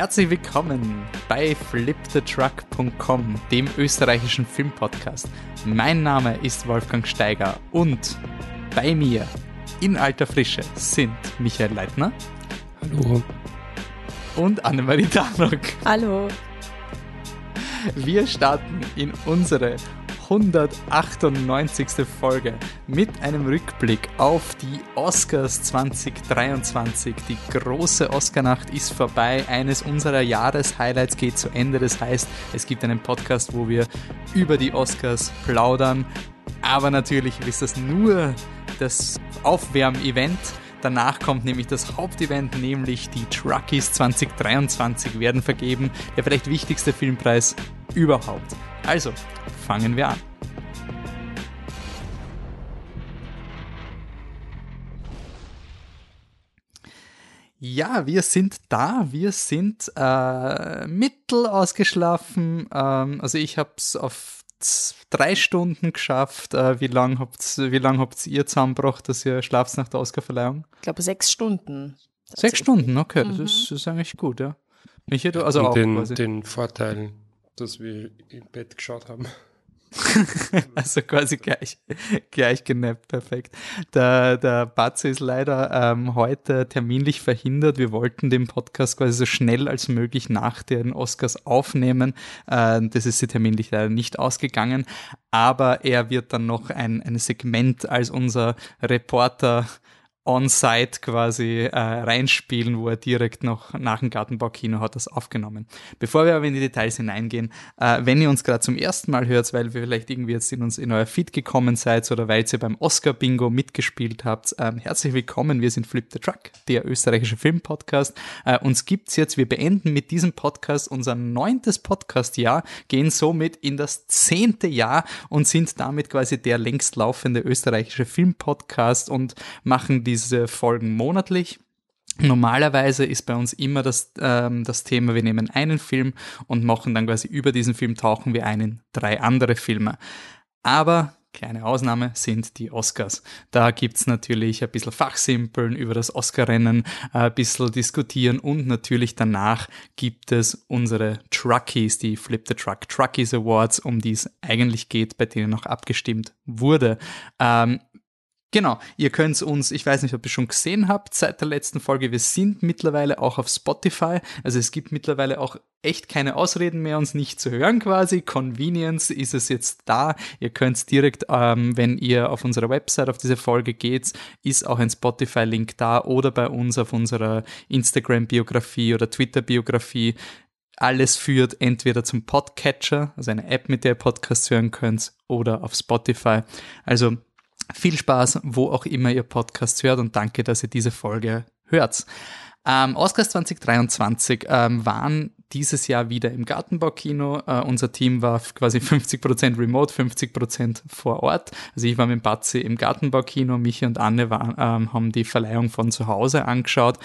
Herzlich willkommen bei flipthetruck.com, dem österreichischen Filmpodcast. Mein Name ist Wolfgang Steiger und bei mir in alter Frische sind Michael Leitner. Hallo. Und Annemarie Danok. Hallo. Wir starten in unsere 198. Folge mit einem Rückblick auf die Oscars 2023. Die große Oscarnacht ist vorbei. Eines unserer Jahreshighlights geht zu Ende. Das heißt, es gibt einen Podcast, wo wir über die Oscars plaudern. Aber natürlich ist das nur das Aufwärmevent. Danach kommt nämlich das Hauptevent, nämlich die Truckies 2023 werden vergeben. Der vielleicht wichtigste Filmpreis überhaupt. Also, fangen wir an. Ja, wir sind da. Wir sind äh, mittel ausgeschlafen. Ähm, also ich habe es auf drei Stunden geschafft. Äh, wie lange habt, wie lang habt ihr zusammengebracht, dass ihr schlaft nach der Oscarverleihung? Ich glaube sechs Stunden. Sechs Stunden, okay, das, mhm. ist, das ist eigentlich gut, ja. Michi, du, also Und auch den, quasi. den Vorteil, dass wir im Bett geschaut haben. also quasi gleich, gleich genappt, perfekt. Der, der Batze ist leider ähm, heute terminlich verhindert. Wir wollten den Podcast quasi so schnell als möglich nach den Oscars aufnehmen. Äh, das ist sie terminlich leider nicht ausgegangen, aber er wird dann noch ein, ein Segment als unser Reporter on-site quasi äh, reinspielen, wo er direkt noch nach dem Gartenbaukino hat das aufgenommen. Bevor wir aber in die Details hineingehen, äh, wenn ihr uns gerade zum ersten Mal hört, weil wir vielleicht irgendwie jetzt in uns in euer Feed gekommen seid oder weil ihr beim Oscar-Bingo mitgespielt habt, äh, herzlich willkommen. Wir sind Flip the Truck, der österreichische Filmpodcast. Äh, uns gibt's jetzt, wir beenden mit diesem Podcast unser neuntes Podcast-Jahr, gehen somit in das zehnte Jahr und sind damit quasi der längst laufende österreichische Filmpodcast und machen die diese Folgen monatlich. Normalerweise ist bei uns immer das, ähm, das Thema, wir nehmen einen Film und machen dann quasi über diesen Film tauchen wir ein in drei andere Filme. Aber kleine Ausnahme sind die Oscars. Da gibt's natürlich ein bisschen Fachsimpeln über das Oscarrennen, ein bisschen diskutieren und natürlich danach gibt es unsere Truckies, die Flip the Truck Truckies Awards, um die es eigentlich geht, bei denen noch abgestimmt wurde. Ähm, Genau, ihr könnt uns, ich weiß nicht, ob ihr schon gesehen habt, seit der letzten Folge, wir sind mittlerweile auch auf Spotify. Also es gibt mittlerweile auch echt keine Ausreden mehr, uns nicht zu hören quasi. Convenience ist es jetzt da. Ihr könnt direkt, ähm, wenn ihr auf unserer Website auf diese Folge geht, ist auch ein Spotify-Link da oder bei uns auf unserer Instagram-Biografie oder Twitter-Biografie alles führt entweder zum Podcatcher, also eine App, mit der ihr Podcasts hören könnt, oder auf Spotify. Also viel Spaß, wo auch immer ihr Podcast hört und danke, dass ihr diese Folge hört. Ähm, Oscars 2023 ähm, waren dieses Jahr wieder im Gartenbaukino. Uh, unser Team war quasi 50% remote, 50% vor Ort. Also ich war mit Batzi im Gartenbaukino, Michi und Anne waren, ähm, haben die Verleihung von zu Hause angeschaut.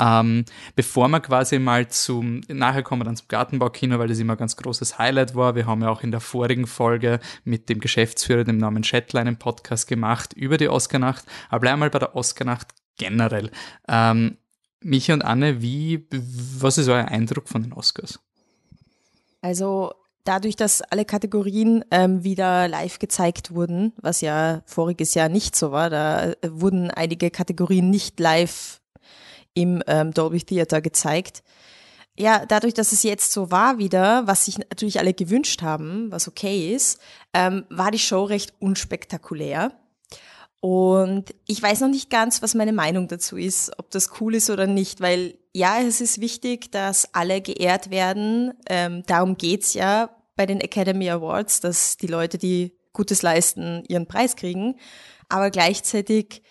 Ähm, bevor wir quasi mal zum, nachher kommen wir dann zum Gartenbaukino, weil das immer ein ganz großes Highlight war. Wir haben ja auch in der vorigen Folge mit dem Geschäftsführer, dem Namen Shetline, einen Podcast gemacht über die Oscarnacht. Aber bleiben mal bei der Oscarnacht generell. Ähm, Michi und Anne, wie, was ist euer Eindruck von den Oscars? Also dadurch, dass alle Kategorien ähm, wieder live gezeigt wurden, was ja voriges Jahr nicht so war, da äh, wurden einige Kategorien nicht live im ähm, Dolby Theater gezeigt. Ja, dadurch, dass es jetzt so war wieder, was sich natürlich alle gewünscht haben, was okay ist, ähm, war die Show recht unspektakulär. Und ich weiß noch nicht ganz, was meine Meinung dazu ist, ob das cool ist oder nicht, weil ja, es ist wichtig, dass alle geehrt werden. Ähm, darum geht's ja bei den Academy Awards, dass die Leute, die Gutes leisten, ihren Preis kriegen. Aber gleichzeitig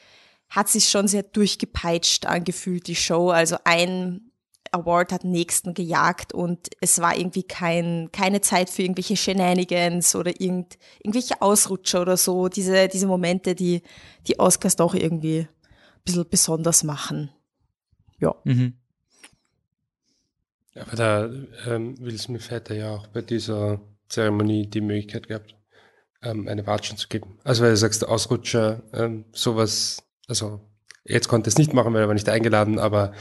hat sich schon sehr durchgepeitscht angefühlt, die Show. Also ein Award hat nächsten gejagt und es war irgendwie kein, keine Zeit für irgendwelche Shenanigans oder irgend, irgendwelche Ausrutscher oder so. Diese, diese Momente, die die Oscars doch irgendwie ein bisschen besonders machen. Ja. Mhm. Aber da ähm, Will Smith hätte ja auch bei dieser Zeremonie die Möglichkeit gehabt, ähm, eine Watschen zu geben. Also weil du sagst, der Ausrutscher, ähm, sowas, also jetzt konnte es nicht machen, weil er war nicht eingeladen, aber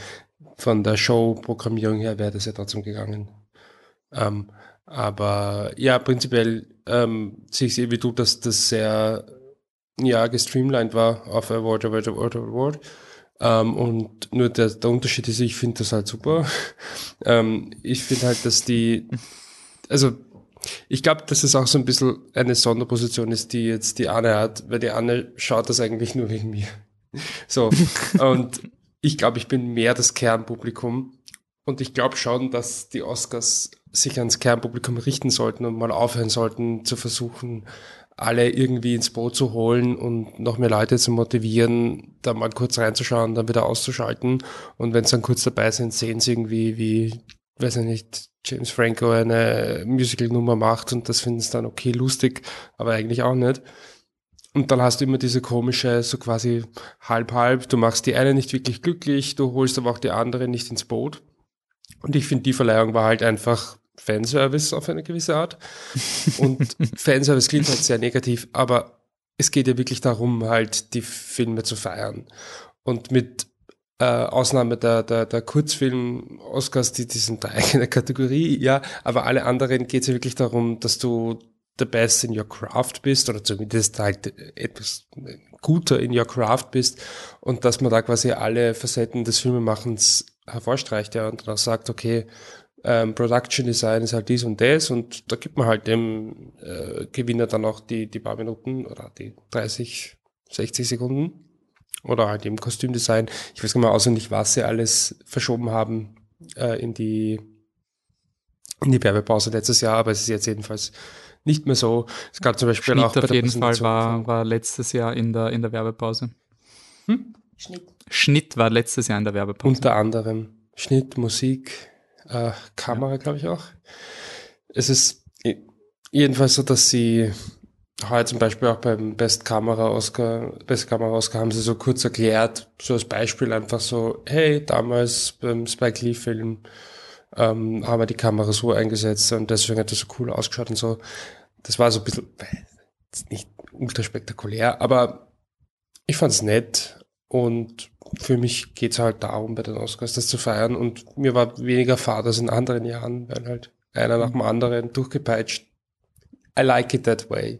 von der Show-Programmierung her wäre das ja trotzdem gegangen. Ähm, aber ja, prinzipiell ähm, sehe ich es wie du, dass das sehr ja, gestreamlined war auf Award, Award, Award, Award. Ähm, und nur der, der Unterschied ist, ich finde das halt super. ähm, ich finde halt, dass die, also ich glaube, dass es auch so ein bisschen eine Sonderposition ist, die jetzt die Anne hat, weil die Anne schaut das eigentlich nur wegen mir. So, und ich glaube, ich bin mehr das Kernpublikum. Und ich glaube schon, dass die Oscars sich ans Kernpublikum richten sollten und mal aufhören sollten zu versuchen, alle irgendwie ins Boot zu holen und noch mehr Leute zu motivieren, da mal kurz reinzuschauen, dann wieder auszuschalten. Und wenn sie dann kurz dabei sind, sehen sie irgendwie, wie, weiß ich nicht, James Franco eine Musical-Nummer macht und das finden sie dann okay lustig, aber eigentlich auch nicht. Und dann hast du immer diese komische, so quasi halb-halb, du machst die eine nicht wirklich glücklich, du holst aber auch die andere nicht ins Boot. Und ich finde, die Verleihung war halt einfach Fanservice auf eine gewisse Art. Und Fanservice klingt halt sehr negativ, aber es geht ja wirklich darum, halt die Filme zu feiern. Und mit äh, Ausnahme der, der, der Kurzfilm-Oscars, die, die sind eine eigene Kategorie, ja, aber alle anderen geht es ja wirklich darum, dass du the best in your craft bist oder zumindest halt etwas guter in your craft bist und dass man da quasi alle Facetten des Filmemachens hervorstreicht ja und dann sagt, okay, ähm, Production Design ist halt dies und das und da gibt man halt dem äh, Gewinner dann auch die, die paar Minuten oder die 30, 60 Sekunden oder halt im Kostümdesign. Ich weiß gar nicht mehr auswendig, was sie alles verschoben haben äh, in die in die Werbepause letztes Jahr, aber es ist jetzt jedenfalls nicht mehr so. Es gab zum Beispiel Schnitt auch auf jeden Fall war, war letztes Jahr in der, in der Werbepause. Hm? Schnitt. Schnitt war letztes Jahr in der Werbepause. Unter anderem Schnitt, Musik, äh, Kamera, ja. glaube ich auch. Es ist jedenfalls so, dass sie heute zum Beispiel auch beim Best Kamera Oscar, Best Kamera Oscar haben sie so kurz erklärt, so als Beispiel einfach so, hey, damals beim Spike Lee Film ähm, haben wir die Kamera so eingesetzt und deswegen hat das so cool ausgeschaut und so. Das war so ein bisschen, nicht ultra spektakulär, aber ich fand's nett und für mich geht's halt darum, bei den Oscars das zu feiern. Und mir war weniger Fahrt als in anderen Jahren, weil halt einer nach dem anderen durchgepeitscht. I like it that way.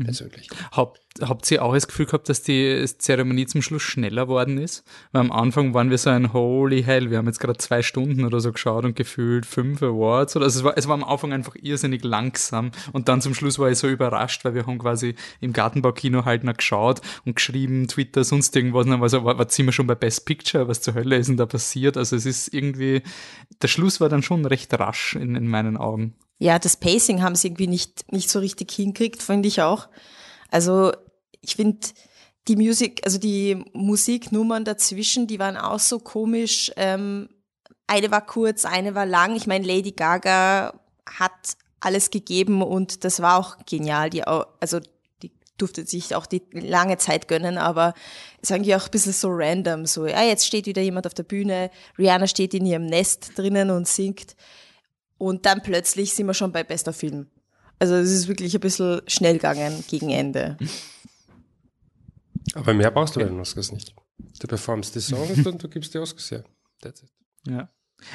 Mhm. Persönlich. Haupt, habt ihr auch das Gefühl gehabt, dass die Zeremonie zum Schluss schneller worden ist? Weil am Anfang waren wir so ein Holy Hell, wir haben jetzt gerade zwei Stunden oder so geschaut und gefühlt fünf Awards. Oder also es war, es war am Anfang einfach irrsinnig langsam und dann zum Schluss war ich so überrascht, weil wir haben quasi im Gartenbaukino halt noch geschaut und geschrieben, Twitter, sonst irgendwas. Und dann war so, was sind wir schon bei Best Picture? Was zur Hölle ist denn da passiert? Also es ist irgendwie, der Schluss war dann schon recht rasch in, in meinen Augen. Ja, das Pacing haben sie irgendwie nicht, nicht so richtig hingekriegt, finde ich auch. Also ich finde die Musik, also die Musiknummern dazwischen, die waren auch so komisch. Ähm, eine war kurz, eine war lang. Ich meine, Lady Gaga hat alles gegeben und das war auch genial. Die, also die durfte sich auch die lange Zeit gönnen, aber es ist eigentlich auch ein bisschen so random. So, ja, jetzt steht wieder jemand auf der Bühne, Rihanna steht in ihrem Nest drinnen und singt. Und dann plötzlich sind wir schon bei bester Film. Also es ist wirklich ein bisschen schnell gegangen gegen Ende. Aber mehr brauchst du bei den Oscars nicht. Du performst die Songs und du gibst die Oscars her. That's it. Ja.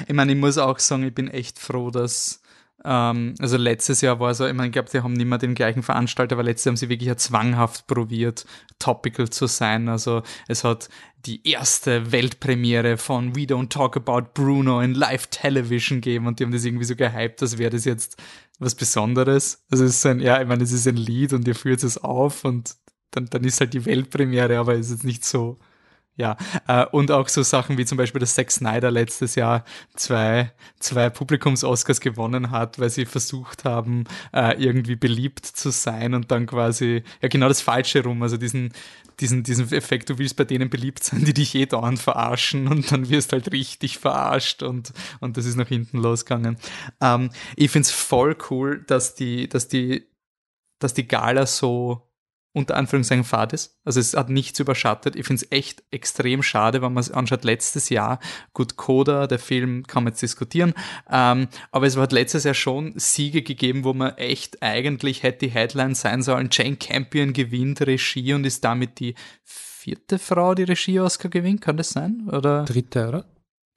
Ich meine, ich muss auch sagen, ich bin echt froh, dass ähm, also letztes Jahr war so, ich meine, ich glaube, die haben nicht mehr den gleichen Veranstalter, aber letztes Jahr haben sie wirklich ja zwanghaft probiert, topical zu sein. Also es hat die erste Weltpremiere von We Don't Talk About Bruno in Live Television gegeben und die haben das irgendwie so gehypt, als wäre das jetzt was Besonderes. Also es ist ein, ja, ich meine, es ist ein Lied und ihr führt es auf und dann, dann ist halt die Weltpremiere, aber es ist jetzt nicht so ja, äh, und auch so Sachen wie zum Beispiel, dass Zack Snyder letztes Jahr zwei, zwei Publikums-Oscars gewonnen hat, weil sie versucht haben, äh, irgendwie beliebt zu sein und dann quasi, ja genau das Falsche rum, also diesen, diesen, diesen Effekt, du willst bei denen beliebt sein, die dich eh dauernd verarschen und dann wirst halt richtig verarscht und, und das ist nach hinten losgegangen. Ähm, ich find's voll cool, dass die, dass die, dass die Gala so unter Anführungszeichen fad ist. Also es hat nichts überschattet. Ich finde es echt extrem schade, wenn man es anschaut, letztes Jahr, gut, Coda, der Film kann man jetzt diskutieren, ähm, aber es hat letztes Jahr schon Siege gegeben, wo man echt eigentlich hätte die Headline sein sollen, Jane Campion gewinnt Regie und ist damit die vierte Frau, die Regie-Oscar gewinnt, kann das sein? Oder? Dritte, oder?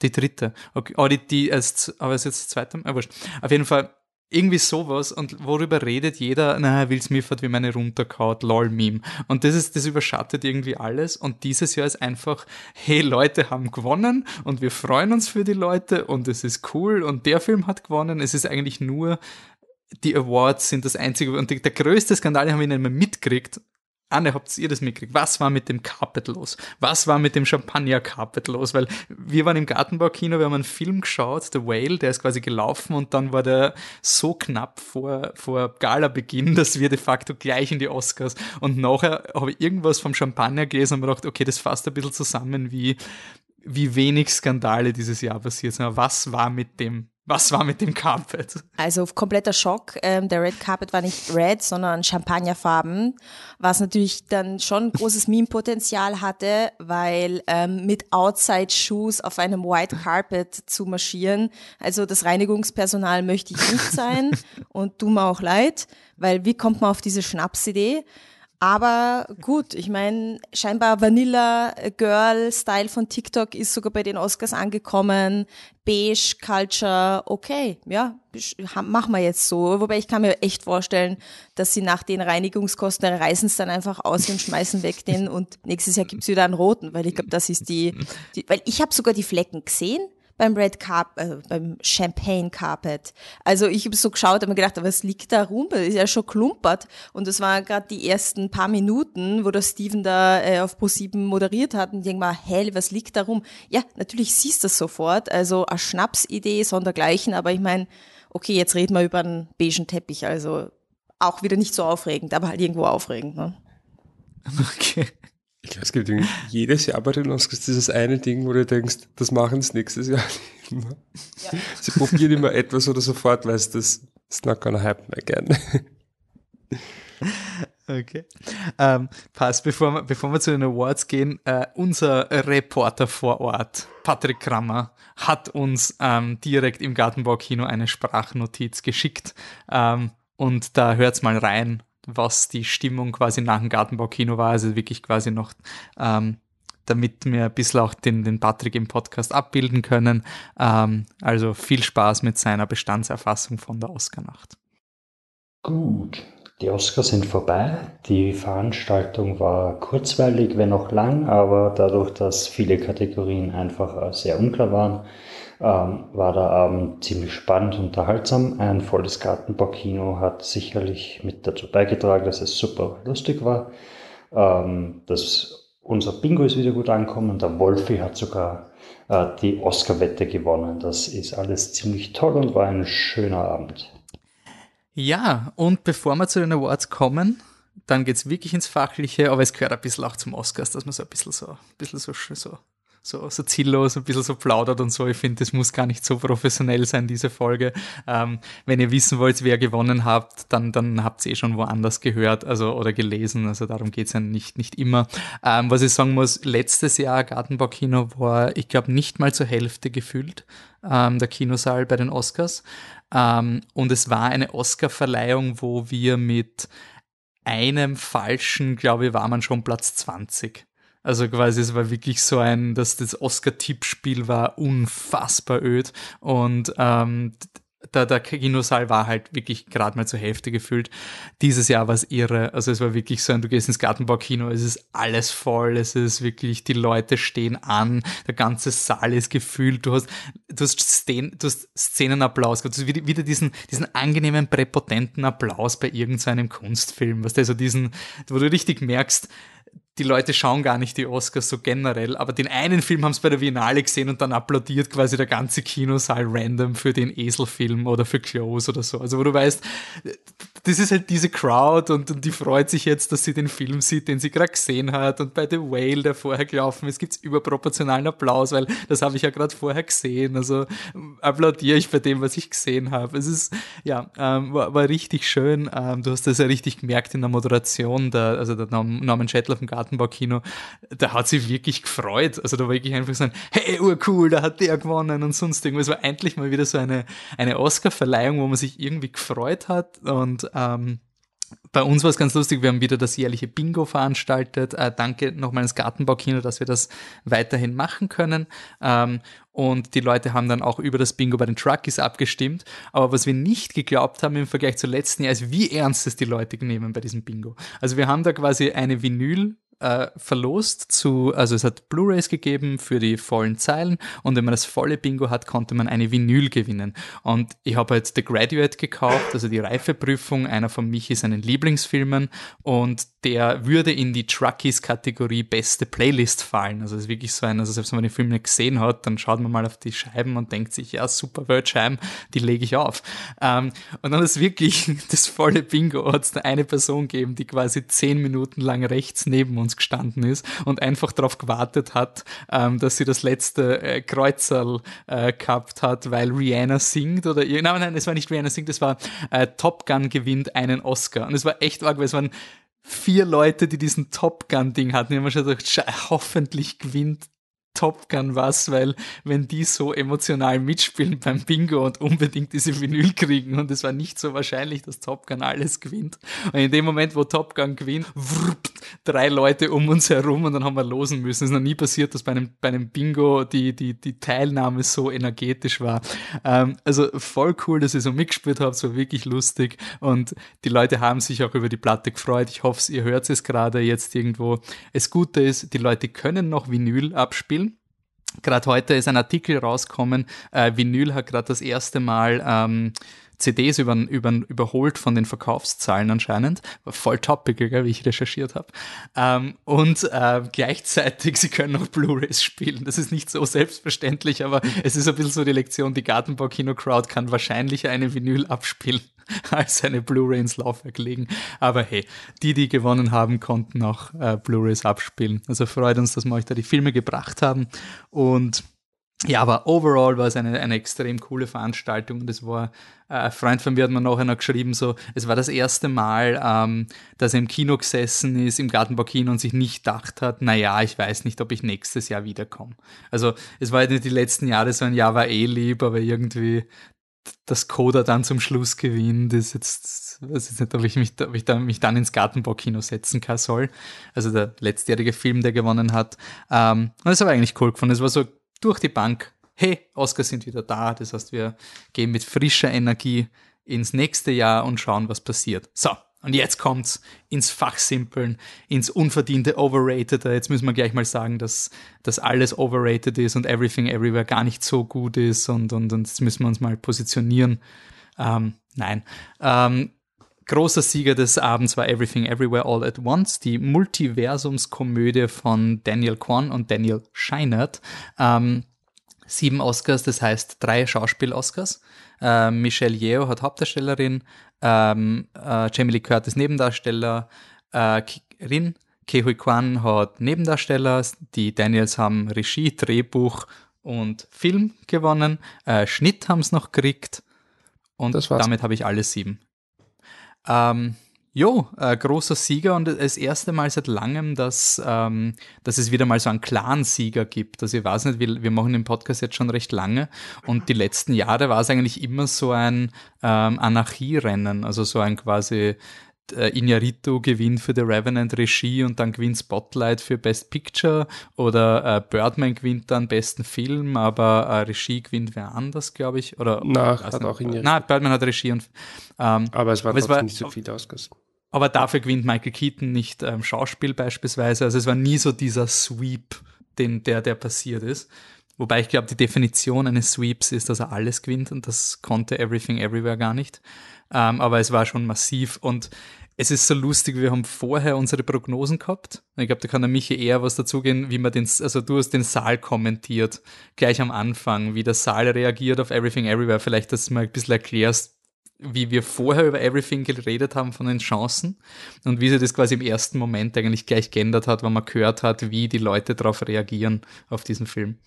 Die dritte. Okay. Oh, die, die ist, aber ist jetzt zweite wurscht. Auf jeden Fall irgendwie sowas. Und worüber redet jeder, na, Will Smith hat wie meine runterkaut, lol Meme. Und das ist, das überschattet irgendwie alles. Und dieses Jahr ist einfach, hey, Leute haben gewonnen und wir freuen uns für die Leute und es ist cool. Und der Film hat gewonnen. Es ist eigentlich nur, die Awards sind das einzige. Und der größte Skandal, den haben wir nicht mehr mitgekriegt, Anne, habt ihr das mitgekriegt? Was war mit dem Carpet los? Was war mit dem Champagner-Carpet los? Weil wir waren im Gartenbaukino, wir haben einen Film geschaut, The Whale, der ist quasi gelaufen und dann war der so knapp vor, vor Gala-Beginn, dass wir de facto gleich in die Oscars und nachher habe ich irgendwas vom Champagner gelesen und mir gedacht, okay, das fasst ein bisschen zusammen, wie, wie wenig Skandale dieses Jahr passiert sind. Aber was war mit dem was war mit dem Carpet? Also kompletter Schock. Ähm, der Red Carpet war nicht red, sondern Champagnerfarben, was natürlich dann schon großes Meme-Potenzial hatte, weil ähm, mit Outside-Shoes auf einem White Carpet zu marschieren, also das Reinigungspersonal möchte ich nicht sein und tu mir auch leid, weil wie kommt man auf diese Schnapsidee? Aber gut, ich meine, scheinbar Vanilla Girl Style von TikTok ist sogar bei den Oscars angekommen. Beige Culture, okay, ja, machen wir jetzt so. Wobei ich kann mir echt vorstellen, dass sie nach den Reinigungskosten reißen es dann einfach aus und schmeißen weg den und nächstes Jahr gibt's wieder einen roten, weil ich glaube, das ist die, die weil ich habe sogar die Flecken gesehen beim Red Carpet, äh, beim Champagne Carpet. Also ich habe so geschaut und mir gedacht, was liegt da rum? Das ist ja schon klumpert. Und das waren gerade die ersten paar Minuten, wo der Steven da äh, auf Pro7 moderiert hat und ich mal, hell, was liegt da rum? Ja, natürlich siehst du das sofort. Also eine Schnapsidee, sondergleichen, aber ich meine, okay, jetzt reden wir über einen beigen Teppich, also auch wieder nicht so aufregend, aber halt irgendwo aufregend. Ne? Okay. Ich glaube, es gibt jedes Jahr bei den Oscars dieses eine Ding, wo du denkst, das machen sie nächstes Jahr nicht mehr. Ja. Sie probieren immer etwas oder sofort, weil es das ist not gonna happen again. Okay. Ähm, passt, bevor wir, bevor wir zu den Awards gehen, äh, unser Reporter vor Ort, Patrick Krammer, hat uns ähm, direkt im Gartenbaukino eine Sprachnotiz geschickt. Ähm, und da hört's mal rein, was die Stimmung quasi nach dem Gartenbaukino war. Also wirklich quasi noch, ähm, damit wir ein bisschen auch den, den Patrick im Podcast abbilden können. Ähm, also viel Spaß mit seiner Bestandserfassung von der Oscarnacht. Gut, die Oscars sind vorbei. Die Veranstaltung war kurzweilig, wenn auch lang, aber dadurch, dass viele Kategorien einfach sehr unklar waren, ähm, war der Abend ziemlich spannend und unterhaltsam. Ein volles Gartenbaukino hat sicherlich mit dazu beigetragen, dass es super lustig war. Ähm, dass unser Bingo ist wieder gut angekommen der Wolfi hat sogar äh, die Oscar-Wette gewonnen. Das ist alles ziemlich toll und war ein schöner Abend. Ja, und bevor wir zu den Awards kommen, dann geht es wirklich ins Fachliche, aber es gehört ein bisschen auch zum Oscars, dass man so ein bisschen so, ein bisschen so, so so, so ziellos ein bisschen so plaudert und so. Ich finde, das muss gar nicht so professionell sein, diese Folge. Ähm, wenn ihr wissen wollt, wer gewonnen habt, dann, dann habt ihr eh schon woanders gehört also, oder gelesen. Also darum geht's ja nicht, nicht immer. Ähm, was ich sagen muss, letztes Jahr Gartenbaukino war, ich glaube, nicht mal zur Hälfte gefüllt, ähm, der Kinosaal bei den Oscars. Ähm, und es war eine Oscar-Verleihung, wo wir mit einem falschen, glaube ich, war man schon Platz 20. Also quasi, es war wirklich so ein, dass das Oscar-Tippspiel war unfassbar öd und ähm, der, der Kinosaal war halt wirklich gerade mal zur Hälfte gefüllt. Dieses Jahr war es irre. Also es war wirklich so ein, du gehst ins Gartenbaukino, es ist alles voll, es ist wirklich, die Leute stehen an, der ganze Saal ist gefüllt, du hast, du hast, Szenen, du hast Szenenapplaus, du hast wieder, diesen, diesen angenehmen, präpotenten Applaus bei irgendeinem Kunstfilm, was der so diesen, wo du richtig merkst, die Leute schauen gar nicht die Oscars so generell, aber den einen Film haben sie bei der Biennale gesehen und dann applaudiert quasi der ganze Kinosaal random für den Eselfilm oder für Close oder so. Also wo du weißt, das ist halt diese Crowd und, und die freut sich jetzt, dass sie den Film sieht, den sie gerade gesehen hat und bei The Whale, der vorher gelaufen ist, gibt's überproportionalen Applaus, weil das habe ich ja gerade vorher gesehen. Also applaudiere ich bei dem, was ich gesehen habe. Es ist, ja, ähm, war, war richtig schön. Ähm, du hast das ja richtig gemerkt in der Moderation, der, also der Norman Schettler vom Garten Gartenbaukino, da hat sie wirklich gefreut. Also da war wirklich einfach so ein, hey, urcool, da hat der gewonnen und sonst irgendwas. Es war endlich mal wieder so eine, eine Oscar-Verleihung, wo man sich irgendwie gefreut hat und ähm, bei uns war es ganz lustig, wir haben wieder das jährliche Bingo veranstaltet. Äh, danke nochmal ins Gartenbaukino, dass wir das weiterhin machen können. Ähm, und die Leute haben dann auch über das Bingo bei den Truckies abgestimmt. Aber was wir nicht geglaubt haben im Vergleich zu letzten Jahr, ist, wie ernst es die Leute nehmen bei diesem Bingo. Also wir haben da quasi eine Vinyl äh, verlost zu, also es hat Blu-rays gegeben für die vollen Zeilen und wenn man das volle Bingo hat, konnte man eine Vinyl gewinnen. Und ich habe jetzt The Graduate gekauft, also die Reifeprüfung, einer von Michi seinen Lieblingsfilmen und der würde in die Truckies-Kategorie beste Playlist fallen. Also es ist wirklich so ein, also selbst wenn man den Film nicht gesehen hat, dann schaut man mal auf die Scheiben und denkt sich, ja, super Wordscheiben, die lege ich auf. Ähm, und dann ist wirklich das volle Bingo, hat es eine Person gegeben, die quasi zehn Minuten lang rechts neben uns gestanden ist und einfach darauf gewartet hat, ähm, dass sie das letzte äh, Kreuzerl äh, gehabt hat, weil Rihanna singt oder nein, nein, es war nicht Rihanna singt, es war äh, Top Gun gewinnt einen Oscar. Und es war echt arg, weil es waren vier Leute, die diesen Top Gun-Ding hatten. Ich habe mir schon gedacht, hoffentlich gewinnt Top Gun was, weil wenn die so emotional mitspielen beim Bingo und unbedingt diese Vinyl kriegen und es war nicht so wahrscheinlich, dass Top Gun alles gewinnt. Und in dem Moment, wo Top Gun gewinnt, wrrt, drei Leute um uns herum und dann haben wir losen müssen. Es ist noch nie passiert, dass bei einem, bei einem Bingo die, die, die Teilnahme so energetisch war. Ähm, also voll cool, dass ihr so mitgespielt habt, war wirklich lustig und die Leute haben sich auch über die Platte gefreut. Ich hoffe, ihr hört es gerade jetzt irgendwo. Das Gute ist, die Leute können noch Vinyl abspielen Gerade heute ist ein Artikel rausgekommen, äh, Vinyl hat gerade das erste Mal ähm, CDs über, über, überholt von den Verkaufszahlen anscheinend. Voll topical, wie ich recherchiert habe. Ähm, und äh, gleichzeitig, sie können auch Blu-rays spielen. Das ist nicht so selbstverständlich, aber es ist ein bisschen so die Lektion, die Gartenbau-Kino-Crowd kann wahrscheinlich eine Vinyl abspielen als eine Blu-ray ins Laufwerk legen. Aber hey, die, die gewonnen haben, konnten auch äh, Blu-rays abspielen. Also freut uns, dass wir euch da die Filme gebracht haben. Und ja, aber overall war es eine, eine extrem coole Veranstaltung und es war, äh, ein Freund von mir hat mir nachher noch geschrieben, so, es war das erste Mal, ähm, dass er im Kino gesessen ist, im Gartenbaukino und sich nicht gedacht hat, na ja, ich weiß nicht, ob ich nächstes Jahr wiederkomme. Also, es war nicht die letzten Jahre so ein Jahr war eh lieb, aber irgendwie das Coda dann zum Schluss gewinnt, ist jetzt, weiß jetzt nicht, ob ich mich, ob ich da, mich dann ins Gartenbaukino setzen kann soll. Also der letztjährige Film, der gewonnen hat. Ähm, und das habe ich eigentlich cool gefunden. Es war so durch die Bank, hey, Oscars sind wieder da. Das heißt, wir gehen mit frischer Energie ins nächste Jahr und schauen, was passiert. So, und jetzt kommt's ins Fachsimpeln, ins unverdiente Overrated. Jetzt müssen wir gleich mal sagen, dass, dass alles overrated ist und Everything Everywhere gar nicht so gut ist und, und, und jetzt müssen wir uns mal positionieren. Ähm, nein. Ähm, großer Sieger des Abends war Everything Everywhere All at Once, die Multiversumskomödie von Daniel Kwan und Daniel Scheinert. Ähm, sieben Oscars, das heißt drei Schauspiel-Oscars. Äh, Michelle Yeoh hat Hauptdarstellerin, ähm, äh, Jamie Lee Curtis Nebendarsteller, äh, Rin Kehui Kwan hat Nebendarsteller, die Daniels haben Regie, Drehbuch und Film gewonnen, äh, Schnitt haben es noch gekriegt und damit habe ich alle sieben. Ähm, Jo, äh, großer Sieger und das erste Mal seit langem, dass, ähm, dass es wieder mal so einen klaren Sieger gibt. Also ich weiß nicht, wir, wir machen den Podcast jetzt schon recht lange und die letzten Jahre war es eigentlich immer so ein ähm, Anarchierennen, also so ein quasi äh, Iñárritu gewinnt für The Revenant Regie und dann gewinnt Spotlight für Best Picture oder äh, Birdman gewinnt dann besten Film, aber äh, Regie gewinnt wer anders, glaube ich. Oder, Na, hat nicht. auch Iñárritu. Nein, Birdman hat Regie und ähm, aber es war aber es war, nicht so viel Oscars. Aber dafür gewinnt Michael Keaton nicht ähm, Schauspiel beispielsweise. Also es war nie so dieser Sweep, den, der, der passiert ist. Wobei ich glaube, die Definition eines Sweeps ist, dass er alles gewinnt und das konnte Everything Everywhere gar nicht. Ähm, aber es war schon massiv und es ist so lustig, wir haben vorher unsere Prognosen gehabt. Ich glaube, da kann der Michi eher was dazugehen, wie man den, also du hast den Saal kommentiert, gleich am Anfang, wie der Saal reagiert auf Everything Everywhere. Vielleicht, dass du mal ein bisschen erklärst, wie wir vorher über Everything geredet haben von den Chancen und wie sich das quasi im ersten Moment eigentlich gleich geändert hat, wenn man gehört hat, wie die Leute darauf reagieren auf diesen Film.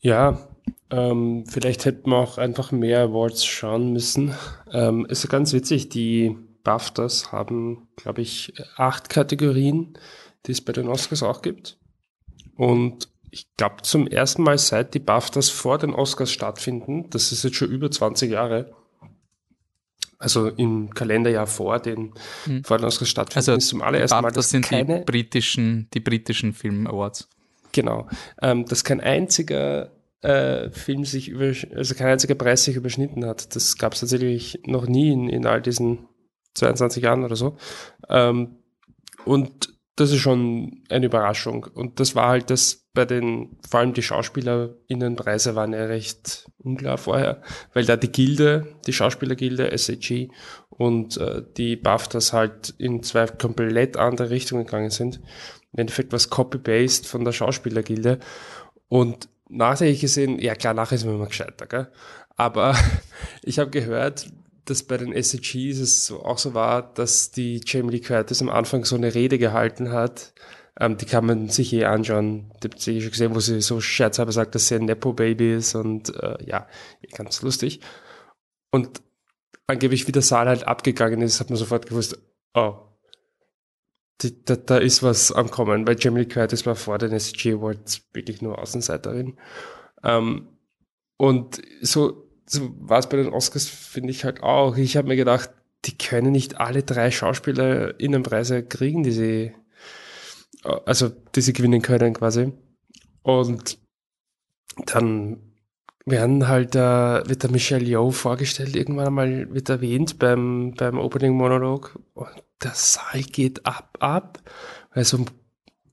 Ja, ähm, vielleicht hätten wir auch einfach mehr Awards schauen müssen. Ähm, ist ganz witzig, die BAFTAs haben, glaube ich, acht Kategorien, die es bei den Oscars auch gibt. Und ich glaube, zum ersten Mal seit die BAFTAs vor den Oscars stattfinden, das ist jetzt schon über 20 Jahre, also im Kalenderjahr vor den, hm. vor den Oscars stattfinden, also ist zum allerersten Mal, das sind keine, die britischen, die britischen Film Awards. Genau, ähm, dass kein einziger äh, Film sich über, also kein einziger Preis sich überschnitten hat. Das gab es tatsächlich noch nie in, in all diesen 22 Jahren oder so. Ähm, und das ist schon eine Überraschung. Und das war halt das bei den, vor allem die SchauspielerInnenpreise waren ja recht unklar vorher, weil da die Gilde, die Schauspielergilde, SAG und äh, die BAFTAs halt in zwei komplett andere Richtungen gegangen sind. Im Endeffekt was Copy-Paste von der Schauspielergilde. Und nachher gesehen, ja klar, nachher ist man immer gescheiter, gell? Aber ich habe gehört, dass bei den SCGs es auch so war, dass die Jamie Lee Curtis am Anfang so eine Rede gehalten hat. Ähm, die kann man sich eh anschauen. Die habe ich schon gesehen, wo sie so scherzhalber sagt, dass sie ein Nepo-Baby ist und äh, ja, ganz lustig. Und angeblich, wie der Saal halt abgegangen ist, hat man sofort gewusst, oh, die, da, da ist was am Kommen, weil Jamie Lee Curtis war vor den SCG Awards wirklich nur Außenseiterin. Ähm, und so so war es bei den Oscars, finde ich halt auch. Ich habe mir gedacht, die können nicht alle drei SchauspielerInnenpreise kriegen, die sie, also, die sie gewinnen können quasi. Und dann werden halt, äh, wird der Michelle Yeoh vorgestellt, irgendwann einmal wird erwähnt beim, beim Opening Monolog. Und der Saal geht ab, ab. Also, um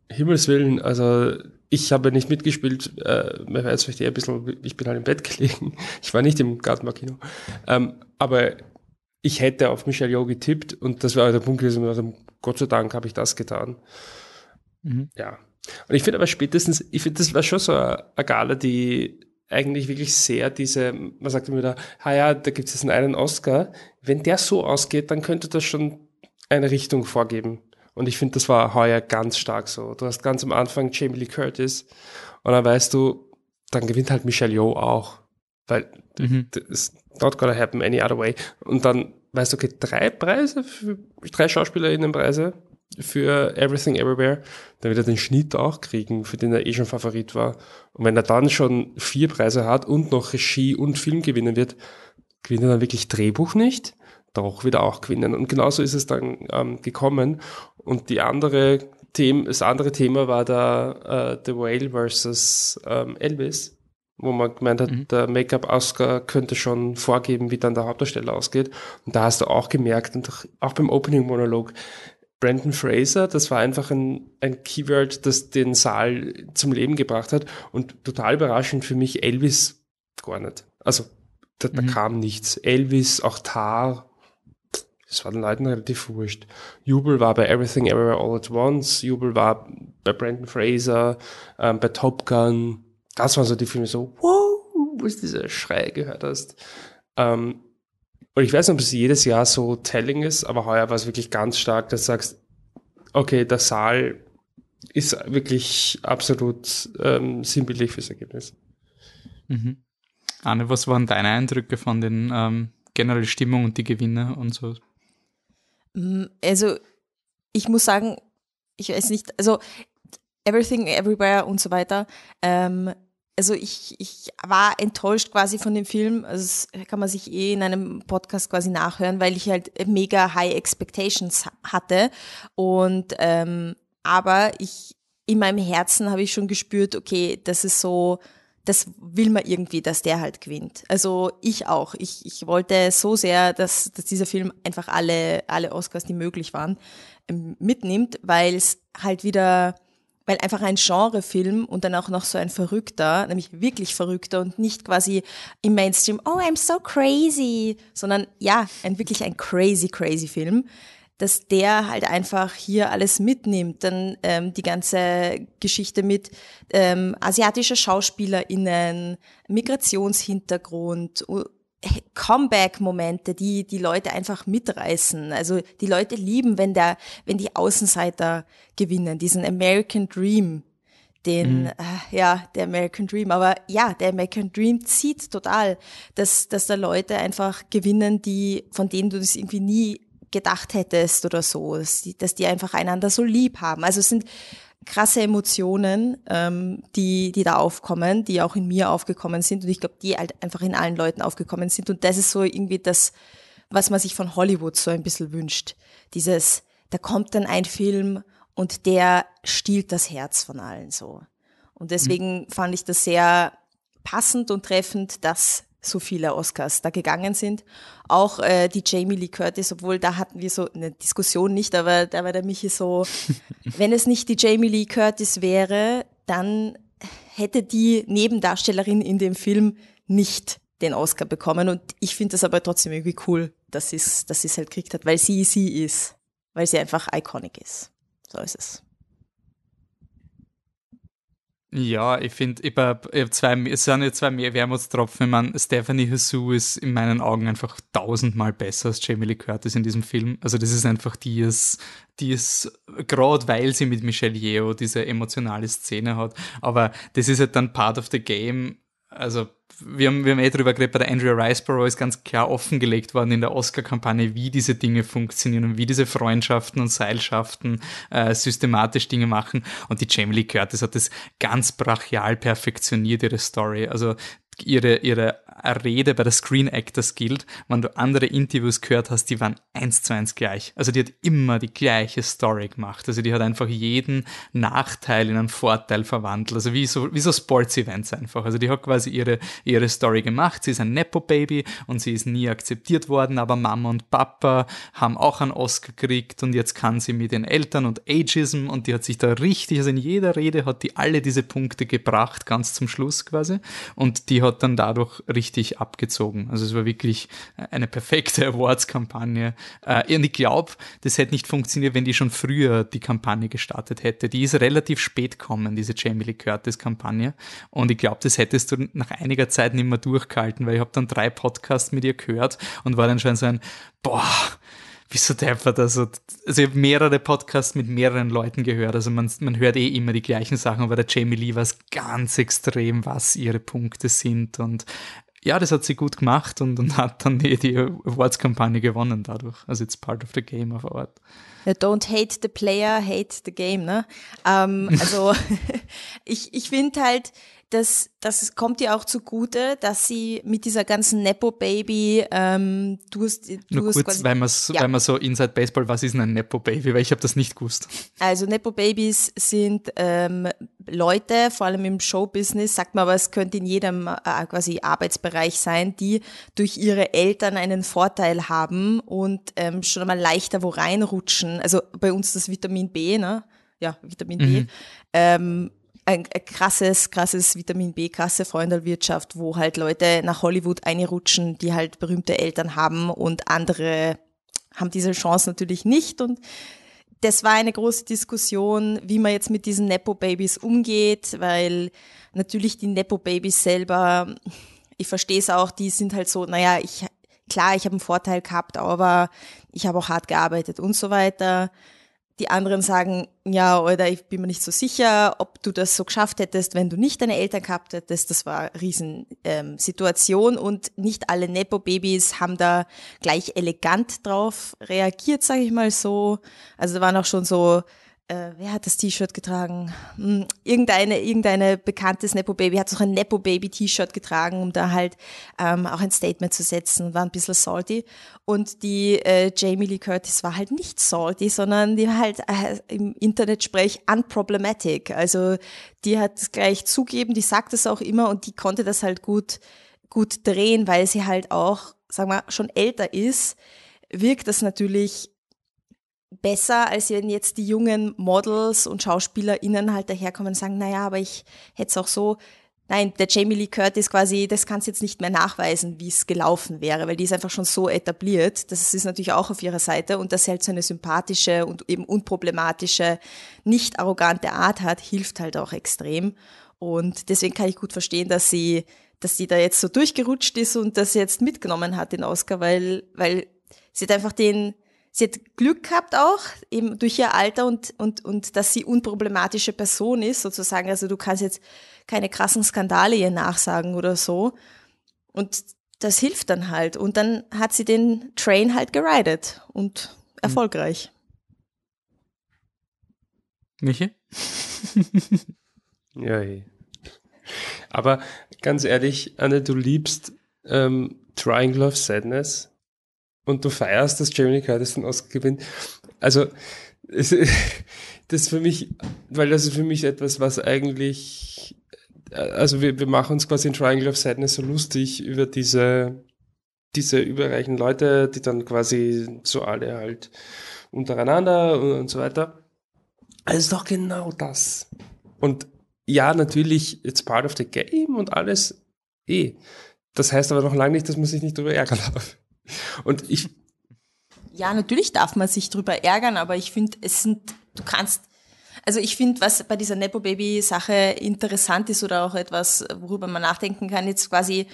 Himmels Willen, also, ich habe nicht mitgespielt, äh, man weiß vielleicht eher ein bisschen, ich bin halt im Bett gelegen. Ich war nicht im Gartenmarkino. Ähm, aber ich hätte auf Michelle Yeoh getippt und das war der Punkt gewesen, also Gott sei Dank habe ich das getan. Mhm. Ja. Und ich finde aber spätestens, ich finde, das war schon so eine, Gala, die eigentlich wirklich sehr diese, man sagt immer da, ah ja, da gibt es jetzt einen Oscar. Wenn der so ausgeht, dann könnte das schon eine Richtung vorgeben. Und ich finde, das war heuer ganz stark so. Du hast ganz am Anfang Jamie Lee Curtis und dann weißt du, dann gewinnt halt Michelle Yeoh auch. Weil mhm. it's not gonna happen any other way. Und dann weißt du, okay, drei Preise, für, drei SchauspielerInnenpreise für Everything Everywhere, dann wird er den Schnitt auch kriegen, für den er eh schon Favorit war. Und wenn er dann schon vier Preise hat und noch Regie und Film gewinnen wird, gewinnt er dann wirklich Drehbuch nicht? Doch wieder auch gewinnen. Und genauso ist es dann ähm, gekommen. Und die andere Thema, das andere Thema war da äh, The Whale versus ähm, Elvis, wo man gemeint hat, mhm. der Make-up-Oscar könnte schon vorgeben, wie dann der Hauptdarsteller ausgeht. Und da hast du auch gemerkt, und auch beim Opening-Monolog, Brandon Fraser, das war einfach ein, ein Keyword, das den Saal zum Leben gebracht hat. Und total überraschend für mich, Elvis gar nicht. Also da, da mhm. kam nichts. Elvis, auch Tar, das war den Leuten relativ wurscht. Jubel war bei Everything Everywhere All at Once, Jubel war bei Brandon Fraser, ähm, bei Top Gun. Das waren so die Filme so, wow, wo ist dieser Schrei gehört hast. Ähm, und ich weiß nicht, ob es jedes Jahr so telling ist, aber heuer war es wirklich ganz stark, dass du sagst, okay, der Saal ist wirklich absolut ähm, sinnbildlich fürs Ergebnis. Mhm. Anne, was waren deine Eindrücke von den ähm, generellen Stimmung und die Gewinne und so? Also, ich muss sagen, ich weiß nicht, also Everything, Everywhere und so weiter. Ähm, also ich, ich war enttäuscht quasi von dem Film. Also das kann man sich eh in einem Podcast quasi nachhören, weil ich halt mega high expectations hatte. Und ähm, aber ich in meinem Herzen habe ich schon gespürt, okay, das ist so das will man irgendwie, dass der halt gewinnt. Also ich auch. Ich, ich wollte so sehr, dass, dass dieser Film einfach alle, alle Oscars, die möglich waren, ähm, mitnimmt, weil es halt wieder, weil einfach ein Genrefilm und dann auch noch so ein verrückter, nämlich wirklich verrückter und nicht quasi im Mainstream, oh, I'm so crazy, sondern ja, ein wirklich ein crazy, crazy Film dass der halt einfach hier alles mitnimmt. Dann ähm, die ganze Geschichte mit ähm, asiatischer SchauspielerInnen, Migrationshintergrund, Comeback-Momente, die die Leute einfach mitreißen. Also die Leute lieben, wenn der, wenn die Außenseiter gewinnen, diesen American Dream, den, mhm. äh, ja, der American Dream. Aber ja, der American Dream zieht total, dass, dass da Leute einfach gewinnen, die, von denen du das irgendwie nie gedacht hättest oder so, dass die, dass die einfach einander so lieb haben. Also es sind krasse Emotionen, ähm, die, die da aufkommen, die auch in mir aufgekommen sind und ich glaube, die halt einfach in allen Leuten aufgekommen sind und das ist so irgendwie das, was man sich von Hollywood so ein bisschen wünscht. Dieses, da kommt dann ein Film und der stiehlt das Herz von allen so. Und deswegen mhm. fand ich das sehr passend und treffend, dass so viele Oscars da gegangen sind. Auch äh, die Jamie Lee Curtis, obwohl da hatten wir so eine Diskussion nicht, aber da war der Michi so, wenn es nicht die Jamie Lee Curtis wäre, dann hätte die Nebendarstellerin in dem Film nicht den Oscar bekommen. Und ich finde das aber trotzdem irgendwie cool, dass sie es dass sie's halt gekriegt hat, weil sie sie ist, weil sie einfach iconic ist. So ist es. Ja, ich finde, ich hab, ich zwei, es sind ja zwei mehr Wermutstropfen. Ich meine, Stephanie Hsu ist in meinen Augen einfach tausendmal besser als Jamie Lee Curtis in diesem Film. Also das ist einfach die ist, die ist, gerade weil sie mit Michelle Yeoh diese emotionale Szene hat. Aber das ist halt dann part of the game. Also wir haben, wir haben eh drüber geredet, bei der Andrea Riceborough ist ganz klar offengelegt worden in der Oscar-Kampagne, wie diese Dinge funktionieren und wie diese Freundschaften und Seilschaften äh, systematisch Dinge machen. Und die Jamie Lee Curtis hat das ganz brachial perfektioniert, ihre Story. Also ihre, ihre Rede bei der Screen Actors Guild, wenn du andere Interviews gehört hast, die waren eins zu eins gleich. Also die hat immer die gleiche Story gemacht. Also die hat einfach jeden Nachteil in einen Vorteil verwandelt. Also wie so, wie so Sports-Events einfach. Also die hat quasi ihre, ihre Story gemacht. Sie ist ein Nepo-Baby und sie ist nie akzeptiert worden, aber Mama und Papa haben auch einen Oscar gekriegt und jetzt kann sie mit den Eltern und Ageism und die hat sich da richtig, also in jeder Rede hat die alle diese Punkte gebracht, ganz zum Schluss quasi. Und die hat dann dadurch richtig abgezogen. Also es war wirklich eine perfekte Awards-Kampagne. Äh, und ich glaube, das hätte nicht funktioniert, wenn die schon früher die Kampagne gestartet hätte. Die ist relativ spät gekommen, diese Jamie Lee Curtis-Kampagne. Und ich glaube, das hättest du nach einiger Zeit nicht mehr durchgehalten, weil ich habe dann drei Podcasts mit ihr gehört und war dann schon so ein, boah, wieso deppert also, also ich habe mehrere Podcasts mit mehreren Leuten gehört, also man, man hört eh immer die gleichen Sachen, aber der Jamie Lee war es ganz extrem, was ihre Punkte sind und ja, das hat sie gut gemacht und, und hat dann eh die Awards-Kampagne gewonnen dadurch. Also it's part of the game of art. Don't hate the player, hate the game, ne? Ähm, also ich, ich finde halt, das, das kommt ihr auch zugute, dass sie mit dieser ganzen Nepo-Baby, ähm, du hast, du Nur hast kurz, weil, ja. weil man so Inside Baseball, was ist denn ein Nepo-Baby? Weil ich habe das nicht gewusst. Also Nepo-Babys sind ähm, Leute, vor allem im Showbusiness, sagt man aber, es könnte in jedem äh, quasi Arbeitsbereich sein, die durch ihre Eltern einen Vorteil haben und ähm, schon einmal leichter wo reinrutschen. Also bei uns das Vitamin B, ne? Ja, Vitamin mhm. B. Ähm, ein, krasses, krasses Vitamin B, krasse Freundelwirtschaft, wo halt Leute nach Hollywood einrutschen, die halt berühmte Eltern haben und andere haben diese Chance natürlich nicht und das war eine große Diskussion, wie man jetzt mit diesen Nepo-Babys umgeht, weil natürlich die Nepo-Babys selber, ich verstehe es auch, die sind halt so, naja, ich, klar, ich habe einen Vorteil gehabt, aber ich habe auch hart gearbeitet und so weiter. Die anderen sagen, ja, oder ich bin mir nicht so sicher, ob du das so geschafft hättest, wenn du nicht deine Eltern gehabt hättest. Das war eine Riesensituation ähm, und nicht alle Nepo-Babys haben da gleich elegant drauf reagiert, sage ich mal so. Also da waren auch schon so äh, wer hat das T-Shirt getragen? Hm, irgendeine, irgendeine bekanntes Nepo-Baby hat auch ein Nepo-Baby-T-Shirt getragen, um da halt ähm, auch ein Statement zu setzen, war ein bisschen salty. Und die äh, Jamie Lee Curtis war halt nicht salty, sondern die war halt äh, im Internet-Sprech unproblematic. Also die hat es gleich zugeben, die sagt es auch immer und die konnte das halt gut, gut drehen, weil sie halt auch, sagen wir, schon älter ist, wirkt das natürlich besser, als wenn jetzt die jungen Models und SchauspielerInnen halt daherkommen und sagen, naja, aber ich hätte es auch so. Nein, der Jamie Lee Curtis quasi, das kannst jetzt nicht mehr nachweisen, wie es gelaufen wäre, weil die ist einfach schon so etabliert. Das ist natürlich auch auf ihrer Seite und dass sie halt so eine sympathische und eben unproblematische, nicht arrogante Art hat, hilft halt auch extrem. Und deswegen kann ich gut verstehen, dass sie, dass sie da jetzt so durchgerutscht ist und das jetzt mitgenommen hat, den Oscar, weil, weil sie hat einfach den, sie hat Glück gehabt auch, eben durch ihr Alter und, und, und dass sie unproblematische Person ist, sozusagen. Also du kannst jetzt keine krassen Skandale ihr nachsagen oder so. Und das hilft dann halt. Und dann hat sie den Train halt geridet und erfolgreich. Michi? ja, hey. Aber ganz ehrlich, Anne, du liebst ähm, Triangle of Sadness. Und du feierst, dass Jamie Curtis den Oscar gewinnt. Also, es, das für mich, weil das ist für mich etwas, was eigentlich, also wir, wir machen uns quasi in Triangle of Sadness so lustig über diese, diese überreichen Leute, die dann quasi so alle halt untereinander und, und so weiter. Also ist doch genau das. Und ja, natürlich, it's part of the game und alles eh. Das heißt aber noch lange nicht, dass man sich nicht darüber ärgern darf. Und ich. Ja, natürlich darf man sich darüber ärgern, aber ich finde, es sind, du kannst, also ich finde, was bei dieser Nepo-Baby-Sache interessant ist oder auch etwas, worüber man nachdenken kann, jetzt quasi,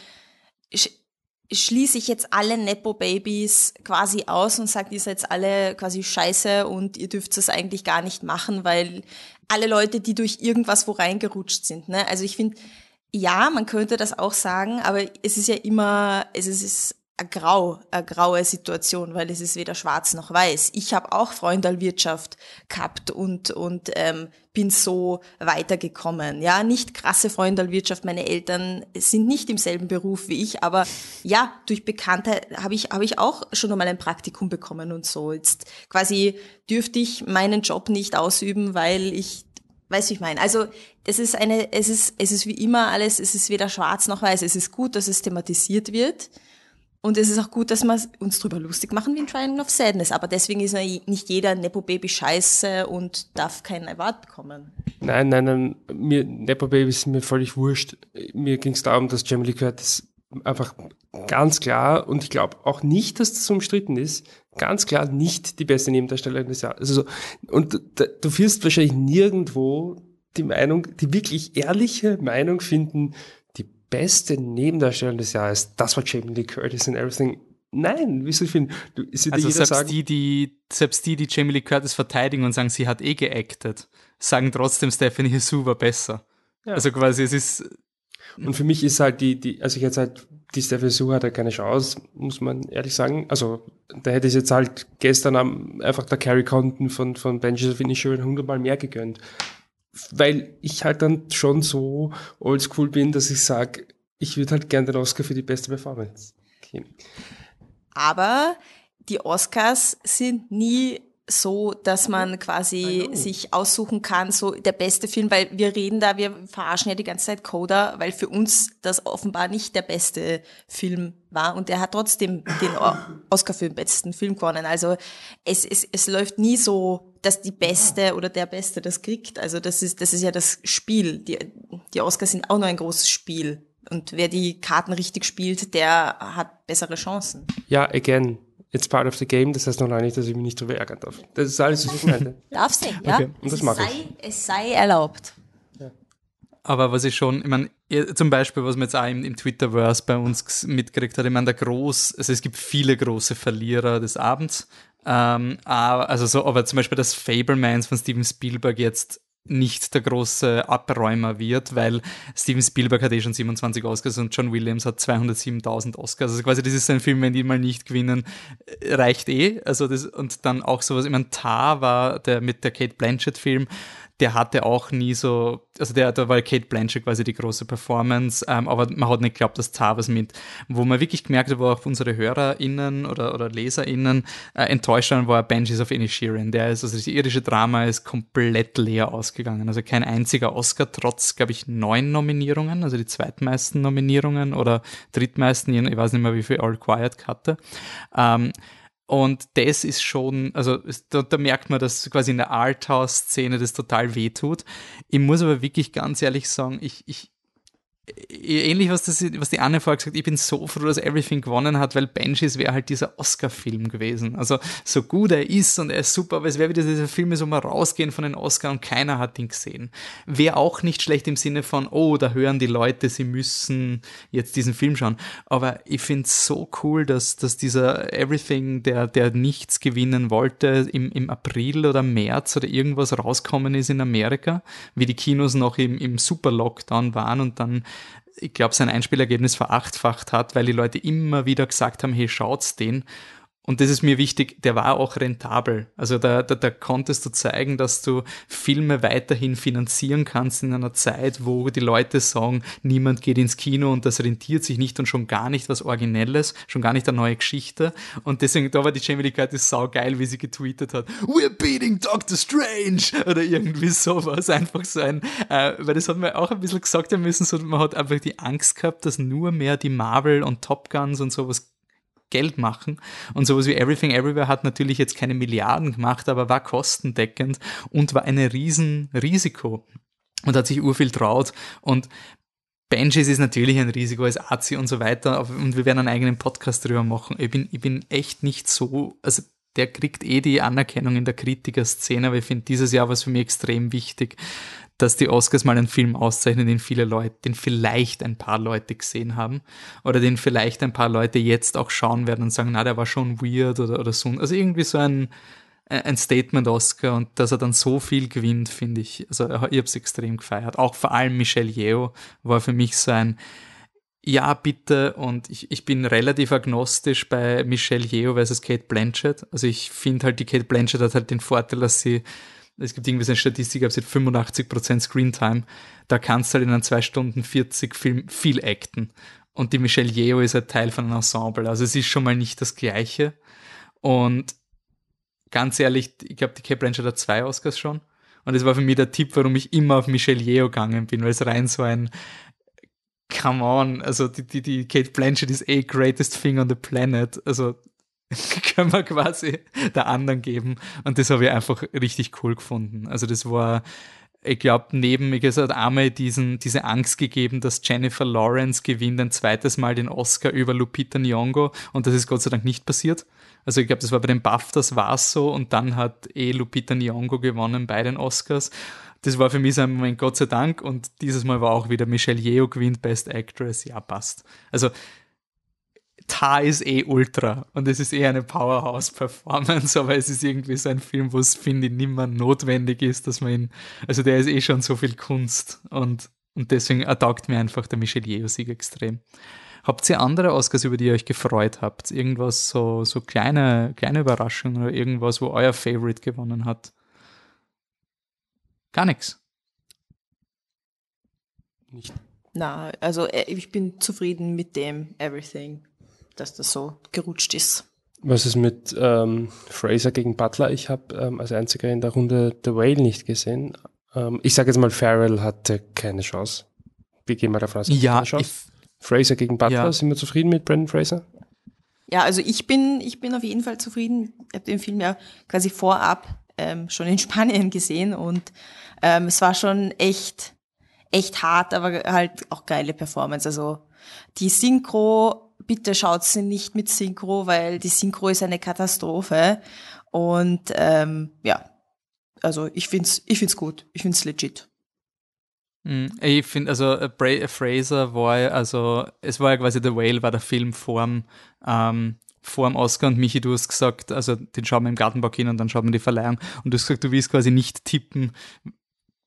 schließe ich jetzt alle Nepo-Babys quasi aus und sage, ihr seid alle quasi scheiße und ihr dürft es eigentlich gar nicht machen, weil alle Leute, die durch irgendwas wo reingerutscht sind. Ne? Also ich finde, ja, man könnte das auch sagen, aber es ist ja immer, es ist eine, grau, eine graue Situation, weil es ist weder schwarz noch weiß. Ich habe auch Freundalwirtschaft gehabt und, und ähm, bin so weitergekommen. Ja, nicht krasse Freundalwirtschaft. Meine Eltern sind nicht im selben Beruf wie ich, aber ja, durch Bekanntheit habe ich, habe ich auch schon einmal ein Praktikum bekommen und so. Jetzt quasi dürfte ich meinen Job nicht ausüben, weil ich Weißt du, ich meine? Also, es ist eine, es ist, es ist wie immer alles, es ist weder schwarz noch weiß. Es ist gut, dass es thematisiert wird. Und es ist auch gut, dass wir uns drüber lustig machen wie ein Triangle of Sadness. Aber deswegen ist nicht jeder Nepo-Baby scheiße und darf keinen Award bekommen. Nein, nein, nein. Mir, Nepo-Baby ist mir völlig wurscht. Mir ging es darum, dass Jamie Lee Curtis einfach ganz klar, und ich glaube auch nicht, dass das umstritten ist, ganz klar nicht die beste Nebendarstellerin des Jahres. Also so, und du, du wirst wahrscheinlich nirgendwo die Meinung, die wirklich ehrliche Meinung finden, beste Nebendarsteller des Jahres, das war Jamie Lee Curtis and everything. Nein, wieso finden? Du, also selbst sagen, die, die, selbst die, die Jamie Lee Curtis verteidigen und sagen, sie hat eh geactet, sagen trotzdem, Stephanie Hsu war besser. Ja. Also quasi, es ist. Und für mich ist halt die, die, also ich jetzt halt, die Stephanie Hsu hat halt keine Chance, muss man ehrlich sagen. Also, da hätte ich jetzt halt gestern am, einfach der Carrie Condon von, von Benji of Inisherin hundertmal mehr gegönnt weil ich halt dann schon so oldschool bin, dass ich sage, ich würde halt gerne den Oscar für die beste Performance geben. Aber die Oscars sind nie so, dass man quasi sich aussuchen kann, so der beste Film, weil wir reden da, wir verarschen ja die ganze Zeit Coda, weil für uns das offenbar nicht der beste Film war und er hat trotzdem den Oscar für den besten Film gewonnen. Also es, es, es läuft nie so, dass die Beste oder der Beste das kriegt. Also das ist, das ist ja das Spiel. Die, die Oscars sind auch nur ein großes Spiel. Und wer die Karten richtig spielt, der hat bessere Chancen. Ja, again, it's part of the game. Das heißt noch lange nicht, dass ich mich nicht darüber ärgern darf. Das ist alles, was ich meinte. Darf sie, ja. Okay. Und das mache ich. Es sei erlaubt. Aber was ich schon, ich meine, zum Beispiel, was man jetzt auch im, im Twitterverse bei uns mitgekriegt hat, ich meine, der groß, also es gibt viele große Verlierer des Abends. Ähm, aber, also so, aber zum Beispiel das Fablemans von Steven Spielberg jetzt nicht der große Abräumer wird, weil Steven Spielberg hat eh schon 27 Oscars und John Williams hat 207.000 Oscars. Also quasi das ist ein Film, wenn die mal nicht gewinnen, äh, reicht eh. Also das, und dann auch sowas, ich meine, Tar war der mit der Kate Blanchett Film, der hatte auch nie so, also der, da war Kate Blanchett quasi die große Performance, ähm, aber man hat nicht geglaubt, dass Tar was mit, wo man wirklich gemerkt hat, wo auch unsere HörerInnen oder, oder LeserInnen äh, enttäuscht waren, war Banshees of Inisherin. Der ist, also das irische Drama ist komplett leer ausgegangen. Also kein einziger Oscar, trotz, glaube ich, neun Nominierungen, also die zweitmeisten Nominierungen oder drittmeisten, ich weiß nicht mehr, wie viel All Quiet hatte. Ähm, und das ist schon, also da, da merkt man, dass quasi in der Arthouse-Szene das total wehtut. Ich muss aber wirklich ganz ehrlich sagen, ich, ich, ähnlich was, das, was die Anne vorher gesagt hat, ich bin so froh, dass Everything gewonnen hat, weil Banshees wäre halt dieser Oscar-Film gewesen. Also so gut er ist und er ist super, aber es wäre wieder dieser Film, so mal rausgehen von den Oscar und keiner hat ihn gesehen. Wäre auch nicht schlecht im Sinne von, oh, da hören die Leute, sie müssen jetzt diesen Film schauen. Aber ich finde es so cool, dass, dass dieser Everything, der, der nichts gewinnen wollte, im, im April oder März oder irgendwas rauskommen ist in Amerika, wie die Kinos noch im, im Super-Lockdown waren und dann ich glaube, sein Einspielergebnis verachtfacht hat, weil die Leute immer wieder gesagt haben, hey, schaut's den. Und das ist mir wichtig, der war auch rentabel. Also da, da, da konntest du zeigen, dass du Filme weiterhin finanzieren kannst in einer Zeit, wo die Leute sagen, niemand geht ins Kino und das rentiert sich nicht und schon gar nicht was Originelles, schon gar nicht eine neue Geschichte. Und deswegen, da war die Jamie Lee Curtis sau geil, wie sie getweetet hat, We're beating Doctor Strange! Oder irgendwie sowas. Einfach so ein, äh, weil das hat man auch ein bisschen gesagt haben müssen, so, man hat einfach die Angst gehabt, dass nur mehr die Marvel und Top Guns und sowas Geld machen. Und sowas wie Everything Everywhere hat natürlich jetzt keine Milliarden gemacht, aber war kostendeckend und war ein riesen Risiko und hat sich urviel traut. Und Benjis ist natürlich ein Risiko als Azi und so weiter, und wir werden einen eigenen Podcast drüber machen. Ich bin, ich bin echt nicht so, also der kriegt eh die Anerkennung in der Kritikerszene, aber ich finde, dieses Jahr war es für mich extrem wichtig, dass die Oscars mal einen Film auszeichnen, den viele Leute, den vielleicht ein paar Leute gesehen haben oder den vielleicht ein paar Leute jetzt auch schauen werden und sagen, na, der war schon weird oder, oder so. Also irgendwie so ein, ein Statement-Oscar und dass er dann so viel gewinnt, finde ich. Also ich habe es extrem gefeiert. Auch vor allem Michelle Yeoh war für mich so ein, ja, bitte. Und ich, ich bin relativ agnostisch bei Michelle Yeoh versus Kate Blanchett. Also ich finde halt, die Kate Blanchett hat halt den Vorteil, dass sie es gibt irgendwie so eine Statistik, ab 85% Screentime, da kannst du halt in einem 2 Stunden 40 Film viel acten. Und die Michelle Yeoh ist halt Teil von einem Ensemble. Also es ist schon mal nicht das Gleiche. Und ganz ehrlich, ich glaube, die Kate Blanchett hat zwei Oscars schon. Und das war für mich der Tipp, warum ich immer auf Michelle Yeoh gegangen bin, weil es rein so ein Come on, also die, die, die Kate Blanchett ist eh greatest thing on the planet. Also können wir quasi der anderen geben. Und das habe ich einfach richtig cool gefunden. Also das war, ich glaube, neben, mir gesagt, einmal diesen, diese Angst gegeben, dass Jennifer Lawrence gewinnt ein zweites Mal den Oscar über Lupita Nyong'o und das ist Gott sei Dank nicht passiert. Also ich glaube, das war bei den BAFTAs war es so und dann hat eh Lupita Nyong'o gewonnen bei den Oscars. Das war für mich so ein Moment, Gott sei Dank. Und dieses Mal war auch wieder Michelle Yeoh gewinnt Best Actress. Ja, passt. Also Tar ist eh ultra und es ist eh eine Powerhouse-Performance, aber es ist irgendwie so ein Film, wo es, finde ich, nicht mehr notwendig ist, dass man ihn, also der ist eh schon so viel Kunst und, und deswegen ertaugt mir einfach der Michel Yeoh-Sieg extrem. Habt ihr andere Oscars, über die ihr euch gefreut habt? Irgendwas, so, so kleine, kleine Überraschungen oder irgendwas, wo euer Favorite gewonnen hat? Gar nichts. Nicht. Na, also äh, ich bin zufrieden mit dem Everything dass das so gerutscht ist. Was ist mit ähm, Fraser gegen Butler? Ich habe ähm, als einziger in der Runde The Whale nicht gesehen. Ähm, ich sage jetzt mal, Farrell hatte keine Chance. Wie gehen wir davon aus? Ja, Fraser gegen Butler, ja. sind wir zufrieden mit Brandon Fraser? Ja, also ich bin, ich bin auf jeden Fall zufrieden. Ich habe den Film ja quasi vorab ähm, schon in Spanien gesehen und ähm, es war schon echt, echt hart, aber halt auch geile Performance. Also die Synchro bitte schaut sie nicht mit Synchro, weil die Synchro ist eine Katastrophe. Und ähm, ja, also ich find's, ich find's gut, ich find's legit. Hm, ich finde, also äh, Bra äh, Fraser war ja, also es war ja quasi The Whale, war der Film vorm, ähm, Oscar und Michi, du hast gesagt, also den schauen wir im Gartenbaukino und dann schauen wir die Verleihung und du hast gesagt, du willst quasi nicht tippen,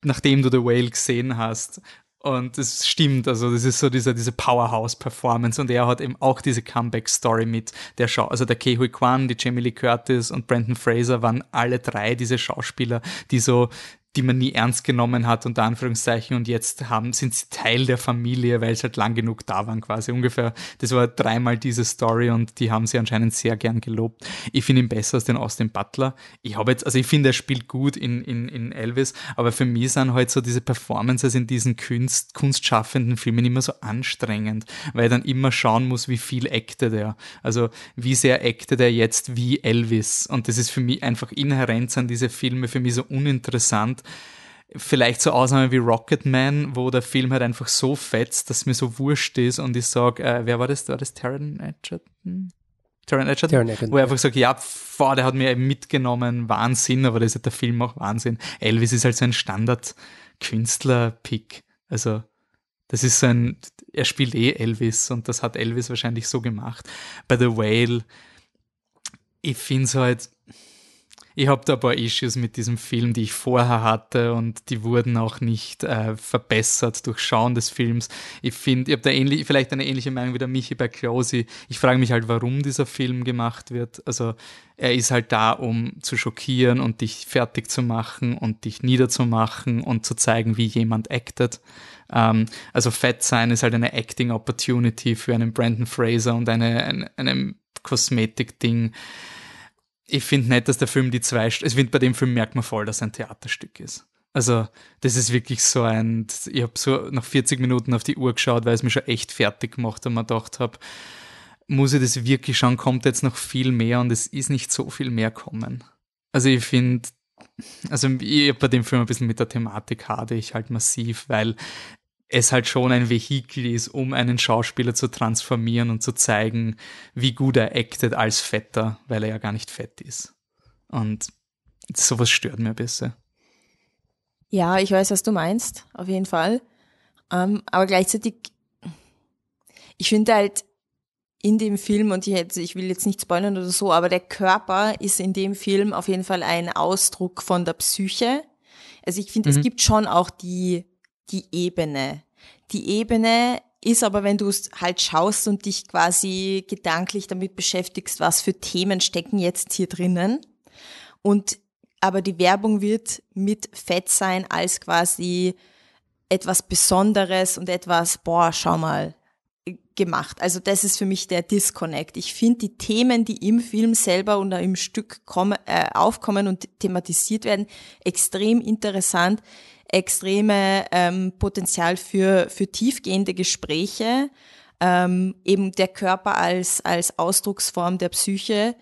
nachdem du The Whale gesehen hast. Und das stimmt, also das ist so diese, diese Powerhouse-Performance. Und er hat eben auch diese Comeback-Story mit der Schau, also der Kehui Kwan, die Jamie Lee Curtis und Brandon Fraser waren alle drei diese Schauspieler, die so die man nie ernst genommen hat, unter Anführungszeichen, und jetzt haben, sind sie Teil der Familie, weil sie halt lang genug da waren, quasi ungefähr. Das war dreimal diese Story und die haben sie anscheinend sehr gern gelobt. Ich finde ihn besser als den Austin Butler. Ich habe jetzt, also ich finde, er spielt gut in, in, in Elvis, aber für mich sind halt so diese Performances in diesen Kunst, kunstschaffenden Filmen immer so anstrengend, weil er dann immer schauen muss, wie viel actet er. Also, wie sehr actet er jetzt wie Elvis. Und das ist für mich einfach inhärent an diese Filme für mich so uninteressant, Vielleicht so Ausnahmen wie Rocketman, wo der Film halt einfach so fetzt, dass mir so wurscht ist und ich sage, äh, wer war das? War das Taron Edgerton? Taron Edgerton? Taron Edgerton. Wo er einfach sagt, ja, boah, der hat mir mitgenommen, Wahnsinn, aber das ist halt der Film auch Wahnsinn. Elvis ist halt so ein Standard-Künstler-Pick. Also, das ist so ein, er spielt eh Elvis und das hat Elvis wahrscheinlich so gemacht. Bei The Whale, ich finde es halt, ich habe da ein paar Issues mit diesem Film, die ich vorher hatte und die wurden auch nicht äh, verbessert durch Schauen des Films. Ich finde, ich habe da ähnlich, vielleicht eine ähnliche Meinung wie der Michi bei Closey. Ich frage mich halt, warum dieser Film gemacht wird. Also er ist halt da, um zu schockieren und dich fertig zu machen und dich niederzumachen und zu zeigen, wie jemand actet. Ähm, also Fett sein ist halt eine Acting Opportunity für einen Brandon Fraser und eine, eine, eine Kosmetik-Ding ich finde nicht, dass der Film die zwei, ich finde, bei dem Film merkt man voll, dass er ein Theaterstück ist. Also, das ist wirklich so ein, ich habe so nach 40 Minuten auf die Uhr geschaut, weil es mich schon echt fertig gemacht und mir gedacht habe, muss ich das wirklich schauen, kommt jetzt noch viel mehr und es ist nicht so viel mehr kommen. Also ich finde, also ich habe bei dem Film ein bisschen mit der Thematik hade ich halt massiv, weil es halt schon ein Vehikel ist, um einen Schauspieler zu transformieren und zu zeigen, wie gut er actet als Fetter, weil er ja gar nicht fett ist. Und sowas stört mir ein bisschen. Ja, ich weiß, was du meinst, auf jeden Fall. Ähm, aber gleichzeitig, ich finde halt in dem Film, und ich, jetzt, ich will jetzt nicht spoilern oder so, aber der Körper ist in dem Film auf jeden Fall ein Ausdruck von der Psyche. Also ich finde, mhm. es gibt schon auch die die Ebene. Die Ebene ist aber, wenn du es halt schaust und dich quasi gedanklich damit beschäftigst, was für Themen stecken jetzt hier drinnen. Und aber die Werbung wird mit Fett sein als quasi etwas Besonderes und etwas, boah, schau mal, gemacht. Also das ist für mich der Disconnect. Ich finde die Themen, die im Film selber oder im Stück kommen, äh, aufkommen und thematisiert werden, extrem interessant extreme ähm, Potenzial für, für tiefgehende Gespräche, ähm, eben der Körper als, als Ausdrucksform der Psyche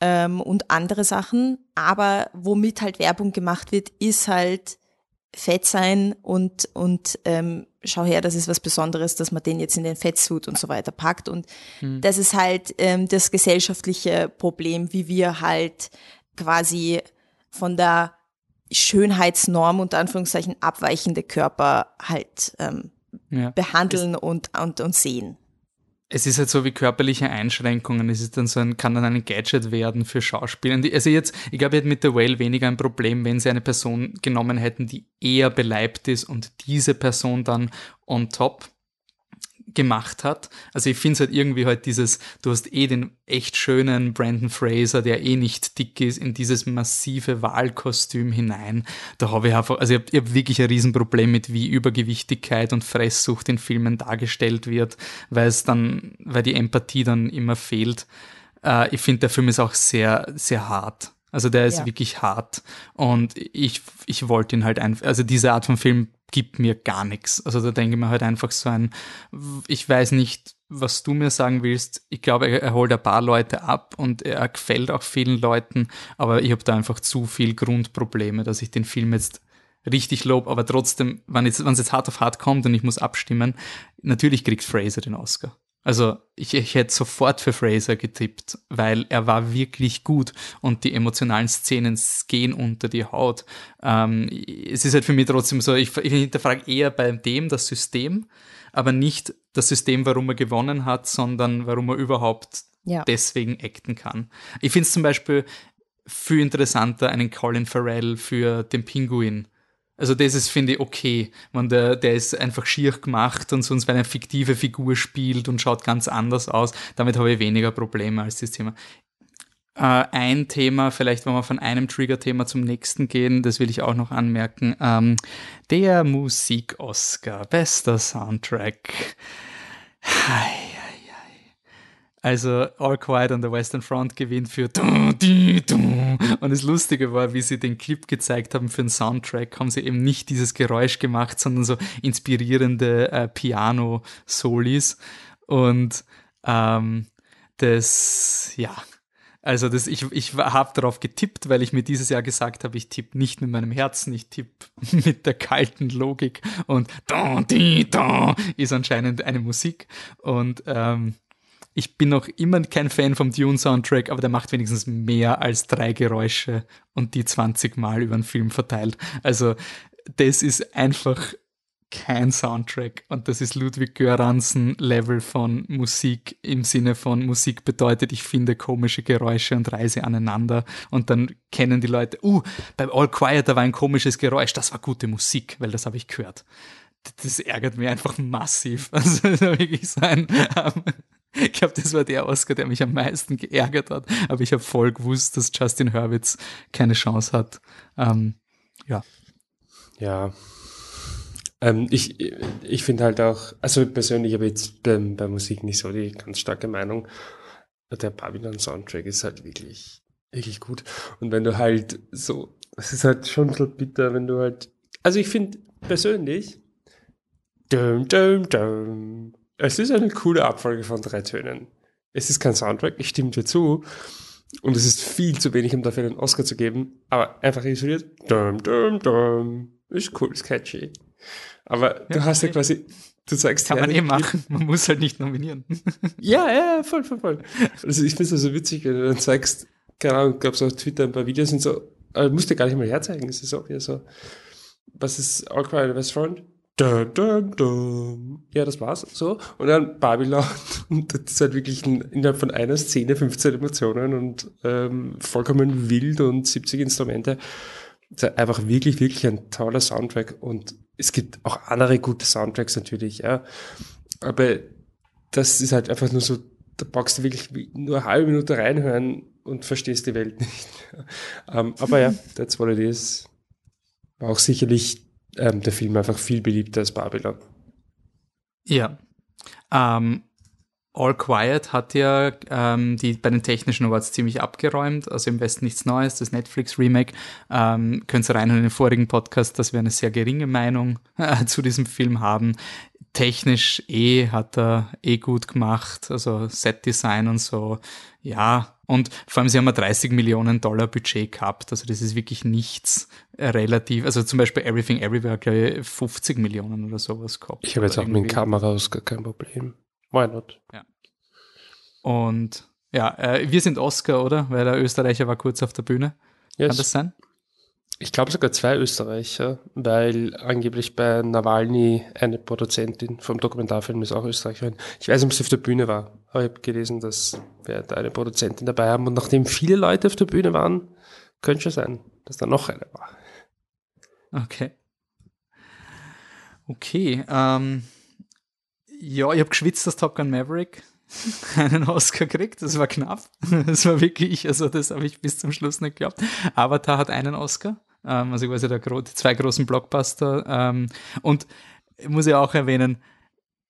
ähm, und andere Sachen. Aber womit halt Werbung gemacht wird, ist halt Fett sein und, und ähm, schau her, das ist was Besonderes, dass man den jetzt in den Fettsuit und so weiter packt. Und mhm. das ist halt ähm, das gesellschaftliche Problem, wie wir halt quasi von der Schönheitsnorm unter Anführungszeichen abweichende Körper halt ähm, ja. behandeln und, und, und sehen. Es ist halt so wie körperliche Einschränkungen. Es ist dann so ein, kann dann ein Gadget werden für Schauspieler. Also jetzt, ich glaube, ich hätte mit The Whale weniger ein Problem, wenn sie eine Person genommen hätten, die eher beleibt ist und diese Person dann on top gemacht hat. Also ich finde es halt irgendwie halt dieses, du hast eh den echt schönen Brandon Fraser, der eh nicht dick ist, in dieses massive Wahlkostüm hinein. Da habe ich einfach, also ich habe hab wirklich ein Riesenproblem mit, wie Übergewichtigkeit und Fresssucht in Filmen dargestellt wird, weil es dann, weil die Empathie dann immer fehlt. Äh, ich finde, der Film ist auch sehr, sehr hart. Also der ist ja. wirklich hart und ich, ich wollte ihn halt einfach, also diese Art von Film gibt mir gar nichts. Also da denke ich mir halt einfach so ein, ich weiß nicht, was du mir sagen willst. Ich glaube, er, er holt ein paar Leute ab und er gefällt auch vielen Leuten, aber ich habe da einfach zu viel Grundprobleme, dass ich den Film jetzt richtig lob, aber trotzdem, wenn es jetzt hart auf hart kommt und ich muss abstimmen, natürlich kriegt Fraser den Oscar. Also ich, ich hätte sofort für Fraser getippt, weil er war wirklich gut und die emotionalen Szenen gehen unter die Haut. Ähm, es ist halt für mich trotzdem so, ich, ich hinterfrage eher bei dem das System, aber nicht das System, warum er gewonnen hat, sondern warum er überhaupt ja. deswegen acten kann. Ich finde es zum Beispiel viel interessanter, einen Colin Farrell für den Pinguin also das ist, finde ich, okay. wenn der, der ist einfach schier gemacht und sonst, er eine fiktive Figur spielt und schaut ganz anders aus, damit habe ich weniger Probleme als das Thema. Äh, ein Thema, vielleicht wenn wir von einem Trigger-Thema zum nächsten gehen, das will ich auch noch anmerken. Ähm, der Musik-Oscar, bester Soundtrack. Hi. Also All Quiet on the Western Front gewinnt für und das Lustige war, wie sie den Clip gezeigt haben für den Soundtrack, haben sie eben nicht dieses Geräusch gemacht, sondern so inspirierende äh, Piano-Solis. Und ähm, das, ja, also das, ich, ich habe darauf getippt, weil ich mir dieses Jahr gesagt habe, ich tippe nicht mit meinem Herzen, ich tippe mit der kalten Logik. Und ist anscheinend eine Musik. Und ähm, ich bin noch immer kein Fan vom Dune-Soundtrack, aber der macht wenigstens mehr als drei Geräusche und die 20 Mal über den Film verteilt. Also das ist einfach kein Soundtrack und das ist Ludwig Göransen Level von Musik im Sinne von Musik bedeutet, ich finde komische Geräusche und reise aneinander und dann kennen die Leute, uh, beim All Quiet da war ein komisches Geräusch, das war gute Musik, weil das habe ich gehört. Das ärgert mich einfach massiv. Also wirklich so ein, ähm, ich glaube, das war der Oscar, der mich am meisten geärgert hat, aber ich habe voll gewusst, dass Justin Hurwitz keine Chance hat. Ähm, ja. Ja, ähm, ich ich finde halt auch, also persönlich habe ich jetzt bei, bei Musik nicht so die ganz starke Meinung. Der Babylon-Soundtrack ist halt wirklich, wirklich gut. Und wenn du halt so, es ist halt schon so bitter, wenn du halt, also ich finde persönlich, dum, dum, dum, es ist eine coole Abfolge von drei Tönen. Es ist kein Soundtrack, ich stimme dir zu. Und es ist viel zu wenig, um dafür einen Oscar zu geben. Aber einfach isoliert, dum, dum, dum, ist cool, ist catchy. Aber ja, du hast ja quasi, du sagst Kann man eh machen, man muss halt nicht nominieren. ja, ja, voll, voll, voll. Also ich finde es so also witzig, wenn du dann zeigst, keine Ahnung, gab es auf Twitter ein paar Videos und so, aber musst du gar nicht mal herzeigen, es ist auch wieder so, was ist All Quiet on Dum, dum, dum. Ja, das war's. So. Und dann Babylon. Und das ist halt wirklich ein, innerhalb von einer Szene 15 Emotionen und ähm, vollkommen wild und 70 Instrumente einfach wirklich, wirklich ein toller Soundtrack und es gibt auch andere gute Soundtracks natürlich, ja. Aber das ist halt einfach nur so, da brauchst du wirklich nur eine halbe Minute reinhören und verstehst die Welt nicht. um, ähm, aber ja, that's what it is. War auch sicherlich ähm, der Film einfach viel beliebter als Babylon. Ja. Ähm, All Quiet hat ja ähm, die bei den technischen Awards ziemlich abgeräumt, also im Westen nichts Neues, das Netflix-Remake. Ähm, könnt ihr reinhören in den vorigen Podcast, dass wir eine sehr geringe Meinung äh, zu diesem Film haben. Technisch eh hat er eh gut gemacht, also Set-Design und so, ja. Und vor allem, sie haben ein 30 Millionen Dollar Budget gehabt, also das ist wirklich nichts relativ, also zum Beispiel Everything Everywhere, glaube ich, 50 Millionen oder sowas gehabt. Ich habe jetzt auch mit Kamera aus kein Problem. Why not? Ja. Und ja, äh, wir sind Oscar, oder? Weil der Österreicher war kurz auf der Bühne. Yes. Kann das sein? Ich glaube sogar zwei Österreicher, weil angeblich bei Nawalny eine Produzentin vom Dokumentarfilm ist auch Österreicherin. Ich weiß nicht, ob sie auf der Bühne war, aber ich habe gelesen, dass wir da eine Produzentin dabei haben. Und nachdem viele Leute auf der Bühne waren, könnte schon sein, dass da noch eine war. Okay. Okay. Ähm, ja, ich habe geschwitzt, dass Top Gun Maverick einen Oscar kriegt. Das war knapp. Das war wirklich, also das habe ich bis zum Schluss nicht geglaubt. Avatar hat einen Oscar. Ähm, also quasi der, die zwei großen Blockbuster. Ähm, und ich muss ja auch erwähnen,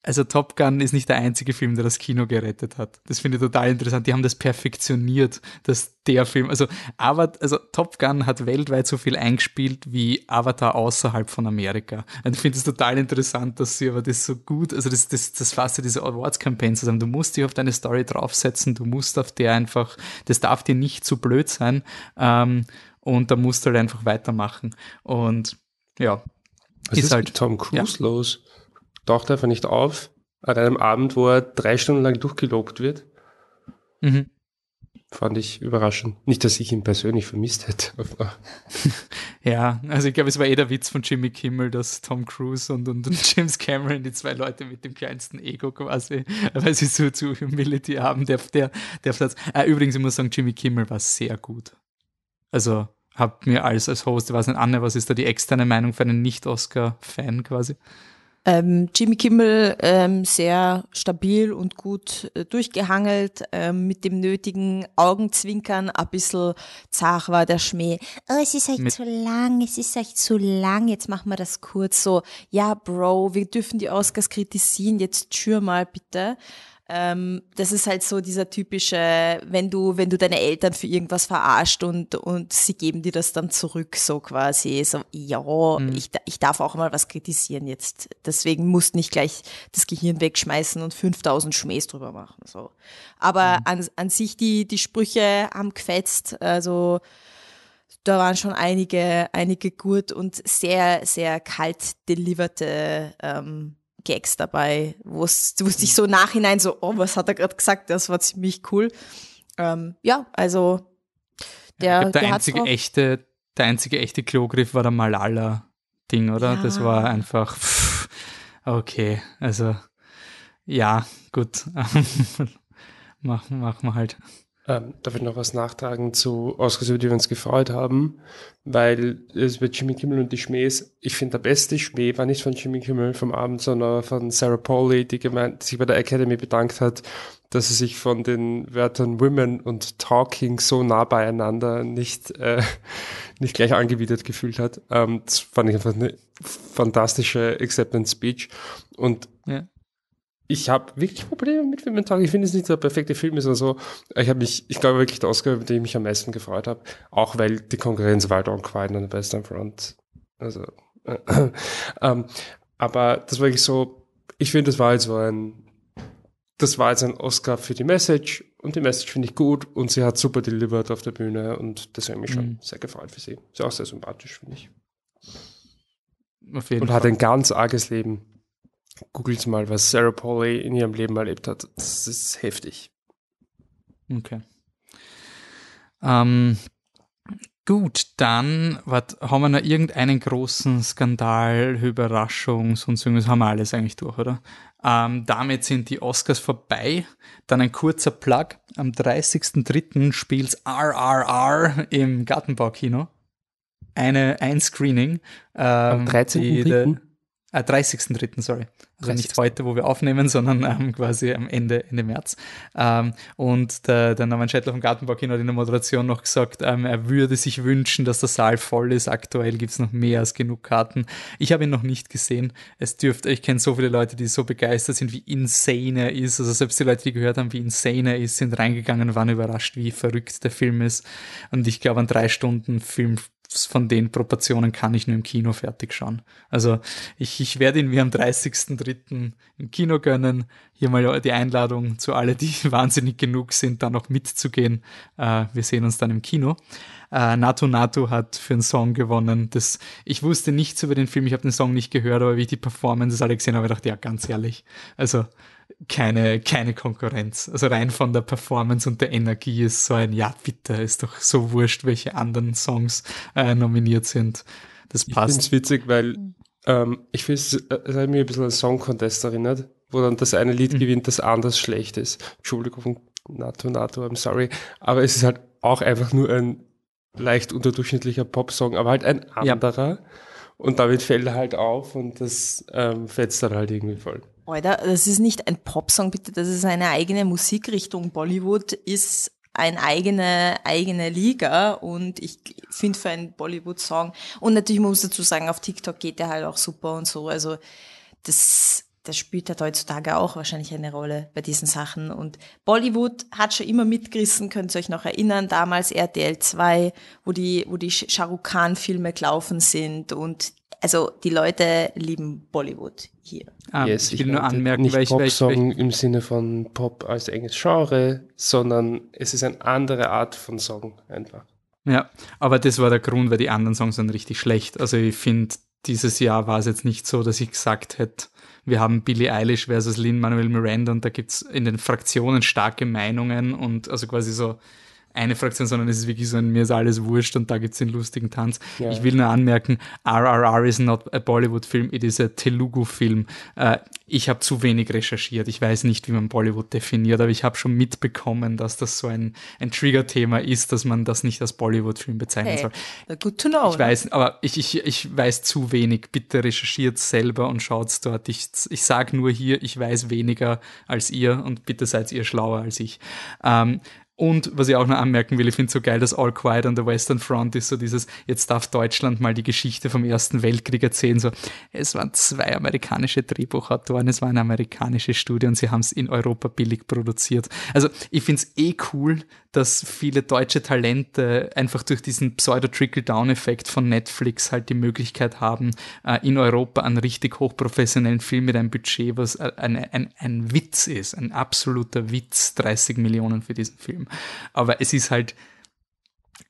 also Top Gun ist nicht der einzige Film, der das Kino gerettet hat. Das finde ich total interessant. Die haben das perfektioniert, dass der Film, also, Avatar, also Top Gun hat weltweit so viel eingespielt wie Avatar außerhalb von Amerika. Und ich finde es total interessant, dass sie aber das so gut, also das, das, das fasst ja diese Awards-Campaign zusammen. Du musst dich auf deine Story draufsetzen, du musst auf der einfach, das darf dir nicht zu blöd sein. Ähm, und da musst du halt einfach weitermachen. Und ja, Was ist, ist halt Tom Cruise ja. los? taucht einfach nicht auf an einem Abend, wo er drei Stunden lang durchgelobt wird. Mhm. Fand ich überraschend. Nicht, dass ich ihn persönlich vermisst hätte. ja, also ich glaube, es war eh der Witz von Jimmy Kimmel, dass Tom Cruise und, und, und, James Cameron, die zwei Leute mit dem kleinsten Ego quasi, weil sie so zu Humility haben, der, der, der Platz. Äh, übrigens, ich muss sagen, Jimmy Kimmel war sehr gut. Also, hab mir als, als Host, ich weiß nicht, Anne, was ist da die externe Meinung für einen Nicht-Oscar-Fan quasi? Ähm, Jimmy Kimmel ähm, sehr stabil und gut äh, durchgehangelt, ähm, mit dem nötigen Augenzwinkern, ein bisschen zart war der Schmäh. Oh, es ist echt zu lang, es ist echt zu lang, jetzt machen wir das kurz so. Ja, Bro, wir dürfen die Oscars kritisieren, jetzt schür mal bitte. Ähm, das ist halt so dieser typische, wenn du, wenn du deine Eltern für irgendwas verarscht und, und sie geben dir das dann zurück, so quasi, so, ja, mhm. ich, ich darf auch mal was kritisieren jetzt. Deswegen musst nicht gleich das Gehirn wegschmeißen und 5000 Schmähs drüber machen, so. Aber mhm. an, an sich die, die Sprüche haben gefetzt, also, da waren schon einige, einige gut und sehr, sehr kalt deliverte ähm, Gags dabei, wo es sich so nachhinein so, oh, was hat er gerade gesagt? Das war ziemlich cool. Ähm, ja, also der, ja, der einzige echte, der einzige echte Klogriff war der Malala Ding, oder? Ja. Das war einfach. Pff, Okay, also ja, gut. machen, machen wir halt. Ähm, darf ich noch was nachtragen zu Oscars, über die wir uns gefreut haben? Weil es bei Jimmy Kimmel und die Schmähs, ich finde, der beste Schmäh war nicht von Jimmy Kimmel vom Abend, sondern von Sarah Pauli, die gemeint, sich bei der Academy bedankt hat, dass sie sich von den Wörtern Women und Talking so nah beieinander nicht, äh, nicht gleich angewidert gefühlt hat. Ähm, das fand ich einfach eine fantastische Acceptance Speech. Und ja ich habe wirklich Probleme mit Women Talking. Ich finde es nicht der perfekte Film ist oder so. Ich habe mich, ich glaube wirklich der Oscar, über den ich mich am meisten gefreut habe. Auch weil die Konkurrenz war on quiet on the Western Front. Also, äh, ähm, aber das war wirklich so, ich finde, das war jetzt so ein, das war jetzt ein Oscar für die Message und die Message finde ich gut und sie hat super delivered auf der Bühne und das hat mich schon mhm. sehr gefreut für sie. Ist auch sehr sympathisch, finde ich. Auf jeden und Fall. hat ein ganz arges Leben googelt mal, was Sarah Pauli in ihrem Leben erlebt hat. Das ist heftig. Okay. Ähm, gut, dann wat, haben wir noch irgendeinen großen Skandal, Überraschung, sonst irgendwas haben wir alles eigentlich durch, oder? Ähm, damit sind die Oscars vorbei. Dann ein kurzer Plug. Am 30.03. spielt RRR im Gartenbaukino. Eine, ein Screening. Ähm, Am 13.03. Äh, 30.03., sorry. Also nicht heute, wo wir aufnehmen, sondern ähm, quasi am Ende, Ende März. Ähm, und der, der Norman Schettler vom Gartenbaukino hat in der Moderation noch gesagt, ähm, er würde sich wünschen, dass der Saal voll ist. Aktuell gibt es noch mehr als genug Karten. Ich habe ihn noch nicht gesehen. Es dürfte, ich kenne so viele Leute, die so begeistert sind, wie insane er ist. Also selbst die Leute, die gehört haben, wie insane er ist, sind reingegangen und waren überrascht, wie verrückt der Film ist. Und ich glaube, an drei Stunden Film von den Proportionen kann ich nur im Kino fertig schauen. Also ich, ich werde ihn mir am 30.03. im Kino gönnen. Hier mal die Einladung zu alle, die wahnsinnig genug sind, da noch mitzugehen. Äh, wir sehen uns dann im Kino. Äh, Natu Natu hat für einen Song gewonnen. Das, ich wusste nichts über den Film, ich habe den Song nicht gehört, aber wie ich die Performance alle gesehen habe, ich dachte, ja, ganz ehrlich. Also keine, keine Konkurrenz. Also rein von der Performance und der Energie ist so ein, ja, bitte, ist doch so wurscht, welche anderen Songs äh, nominiert sind. Das passt. Ich finde es witzig, weil ähm, ich finde, es hat mich ein bisschen an Song Contest erinnert, wo dann das eine Lied mhm. gewinnt, das anders schlecht ist. Entschuldigung, NATO, NATO, I'm sorry. Aber es ist halt auch einfach nur ein leicht unterdurchschnittlicher Popsong, aber halt ein anderer. Ja. Und damit fällt er halt auf und das ähm, fetzt dann halt irgendwie voll. Alter, das ist nicht ein Popsong, bitte, das ist eine eigene Musikrichtung. Bollywood ist eine eigene, eigene Liga und ich finde für einen Bollywood-Song, und natürlich muss ich dazu sagen, auf TikTok geht der halt auch super und so, also das, das spielt halt heutzutage auch wahrscheinlich eine Rolle bei diesen Sachen. Und Bollywood hat schon immer mitgerissen, könnt ihr euch noch erinnern, damals RTL 2, wo die, wo die Shahrukh Khan Filme gelaufen sind und also die Leute lieben Bollywood hier. Ah, yes, ich will nur anmerken, nicht weil ich, Pop-Song im Sinne von Pop als enges Genre, sondern es ist eine andere Art von Song einfach. Ja, aber das war der Grund, weil die anderen Songs sind richtig schlecht. Also ich finde, dieses Jahr war es jetzt nicht so, dass ich gesagt hätte, wir haben Billie Eilish versus Lin-Manuel Miranda und da gibt's in den Fraktionen starke Meinungen und also quasi so eine Fraktion, sondern es ist wirklich so ein, mir ist alles wurscht und da gibt es den lustigen Tanz. Ja. Ich will nur anmerken, RRR is not a Bollywood-Film, it is a Telugu-Film. Äh, ich habe zu wenig recherchiert. Ich weiß nicht, wie man Bollywood definiert, aber ich habe schon mitbekommen, dass das so ein, ein Trigger-Thema ist, dass man das nicht als Bollywood-Film bezeichnen hey, soll. Good to know. Ich weiß, aber ich, ich, ich weiß zu wenig. Bitte recherchiert selber und schaut dort. Ich, ich sage nur hier, ich weiß weniger als ihr und bitte seid ihr schlauer als ich. Ähm, und was ich auch noch anmerken will, ich finde es so geil, dass All Quiet on the Western Front ist so dieses, jetzt darf Deutschland mal die Geschichte vom Ersten Weltkrieg erzählen. So, es waren zwei amerikanische Drehbuchautoren, es war eine amerikanische Studie und sie haben es in Europa billig produziert. Also ich finde es eh cool, dass viele deutsche Talente einfach durch diesen Pseudo-Trickle-Down-Effekt von Netflix halt die Möglichkeit haben, äh, in Europa einen richtig hochprofessionellen Film mit einem Budget, was äh, ein, ein, ein Witz ist, ein absoluter Witz, 30 Millionen für diesen Film. Aber es ist halt,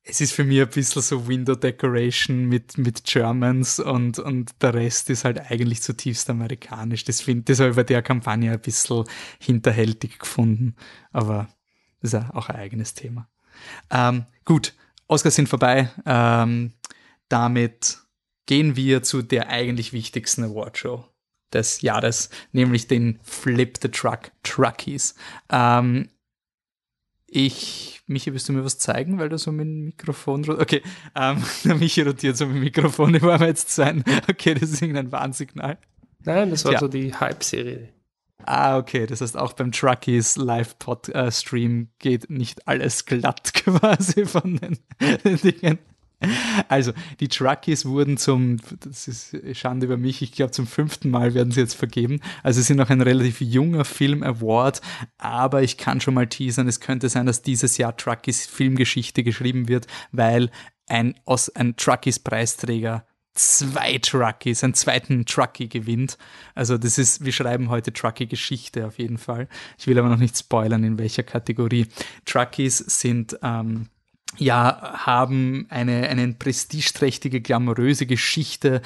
es ist für mich ein bisschen so Window Decoration mit, mit Germans und, und der Rest ist halt eigentlich zutiefst amerikanisch. Das, find, das habe ich bei der Kampagne ein bisschen hinterhältig gefunden. Aber das ist ja auch ein eigenes Thema. Ähm, gut, Oscars sind vorbei. Ähm, damit gehen wir zu der eigentlich wichtigsten Awardshow des Jahres, nämlich den Flip the Truck Truckies. Ähm, ich, Michi, willst du mir was zeigen, weil du so mit dem Mikrofon, okay, ähm, der Michi rotiert so mit dem Mikrofon, die wollen wir jetzt sein. Okay, das ist irgendein Warnsignal. Nein, das war ja. so die Hype-Serie. Ah, okay. Das heißt, auch beim Truckies Live-Pod-Stream geht nicht alles glatt quasi von den, den Dingen. Also, die Truckies wurden zum, das ist Schande über mich, ich glaube zum fünften Mal werden sie jetzt vergeben. Also sie sind noch ein relativ junger Film-Award, aber ich kann schon mal teasern, es könnte sein, dass dieses Jahr Truckies Filmgeschichte geschrieben wird, weil ein, ein Truckies-Preisträger zwei Truckies, einen zweiten Truckie gewinnt. Also das ist, wir schreiben heute Truckie-Geschichte auf jeden Fall. Ich will aber noch nicht spoilern, in welcher Kategorie. Truckies sind ähm, ja, haben eine, eine prestigeträchtige, glamouröse Geschichte,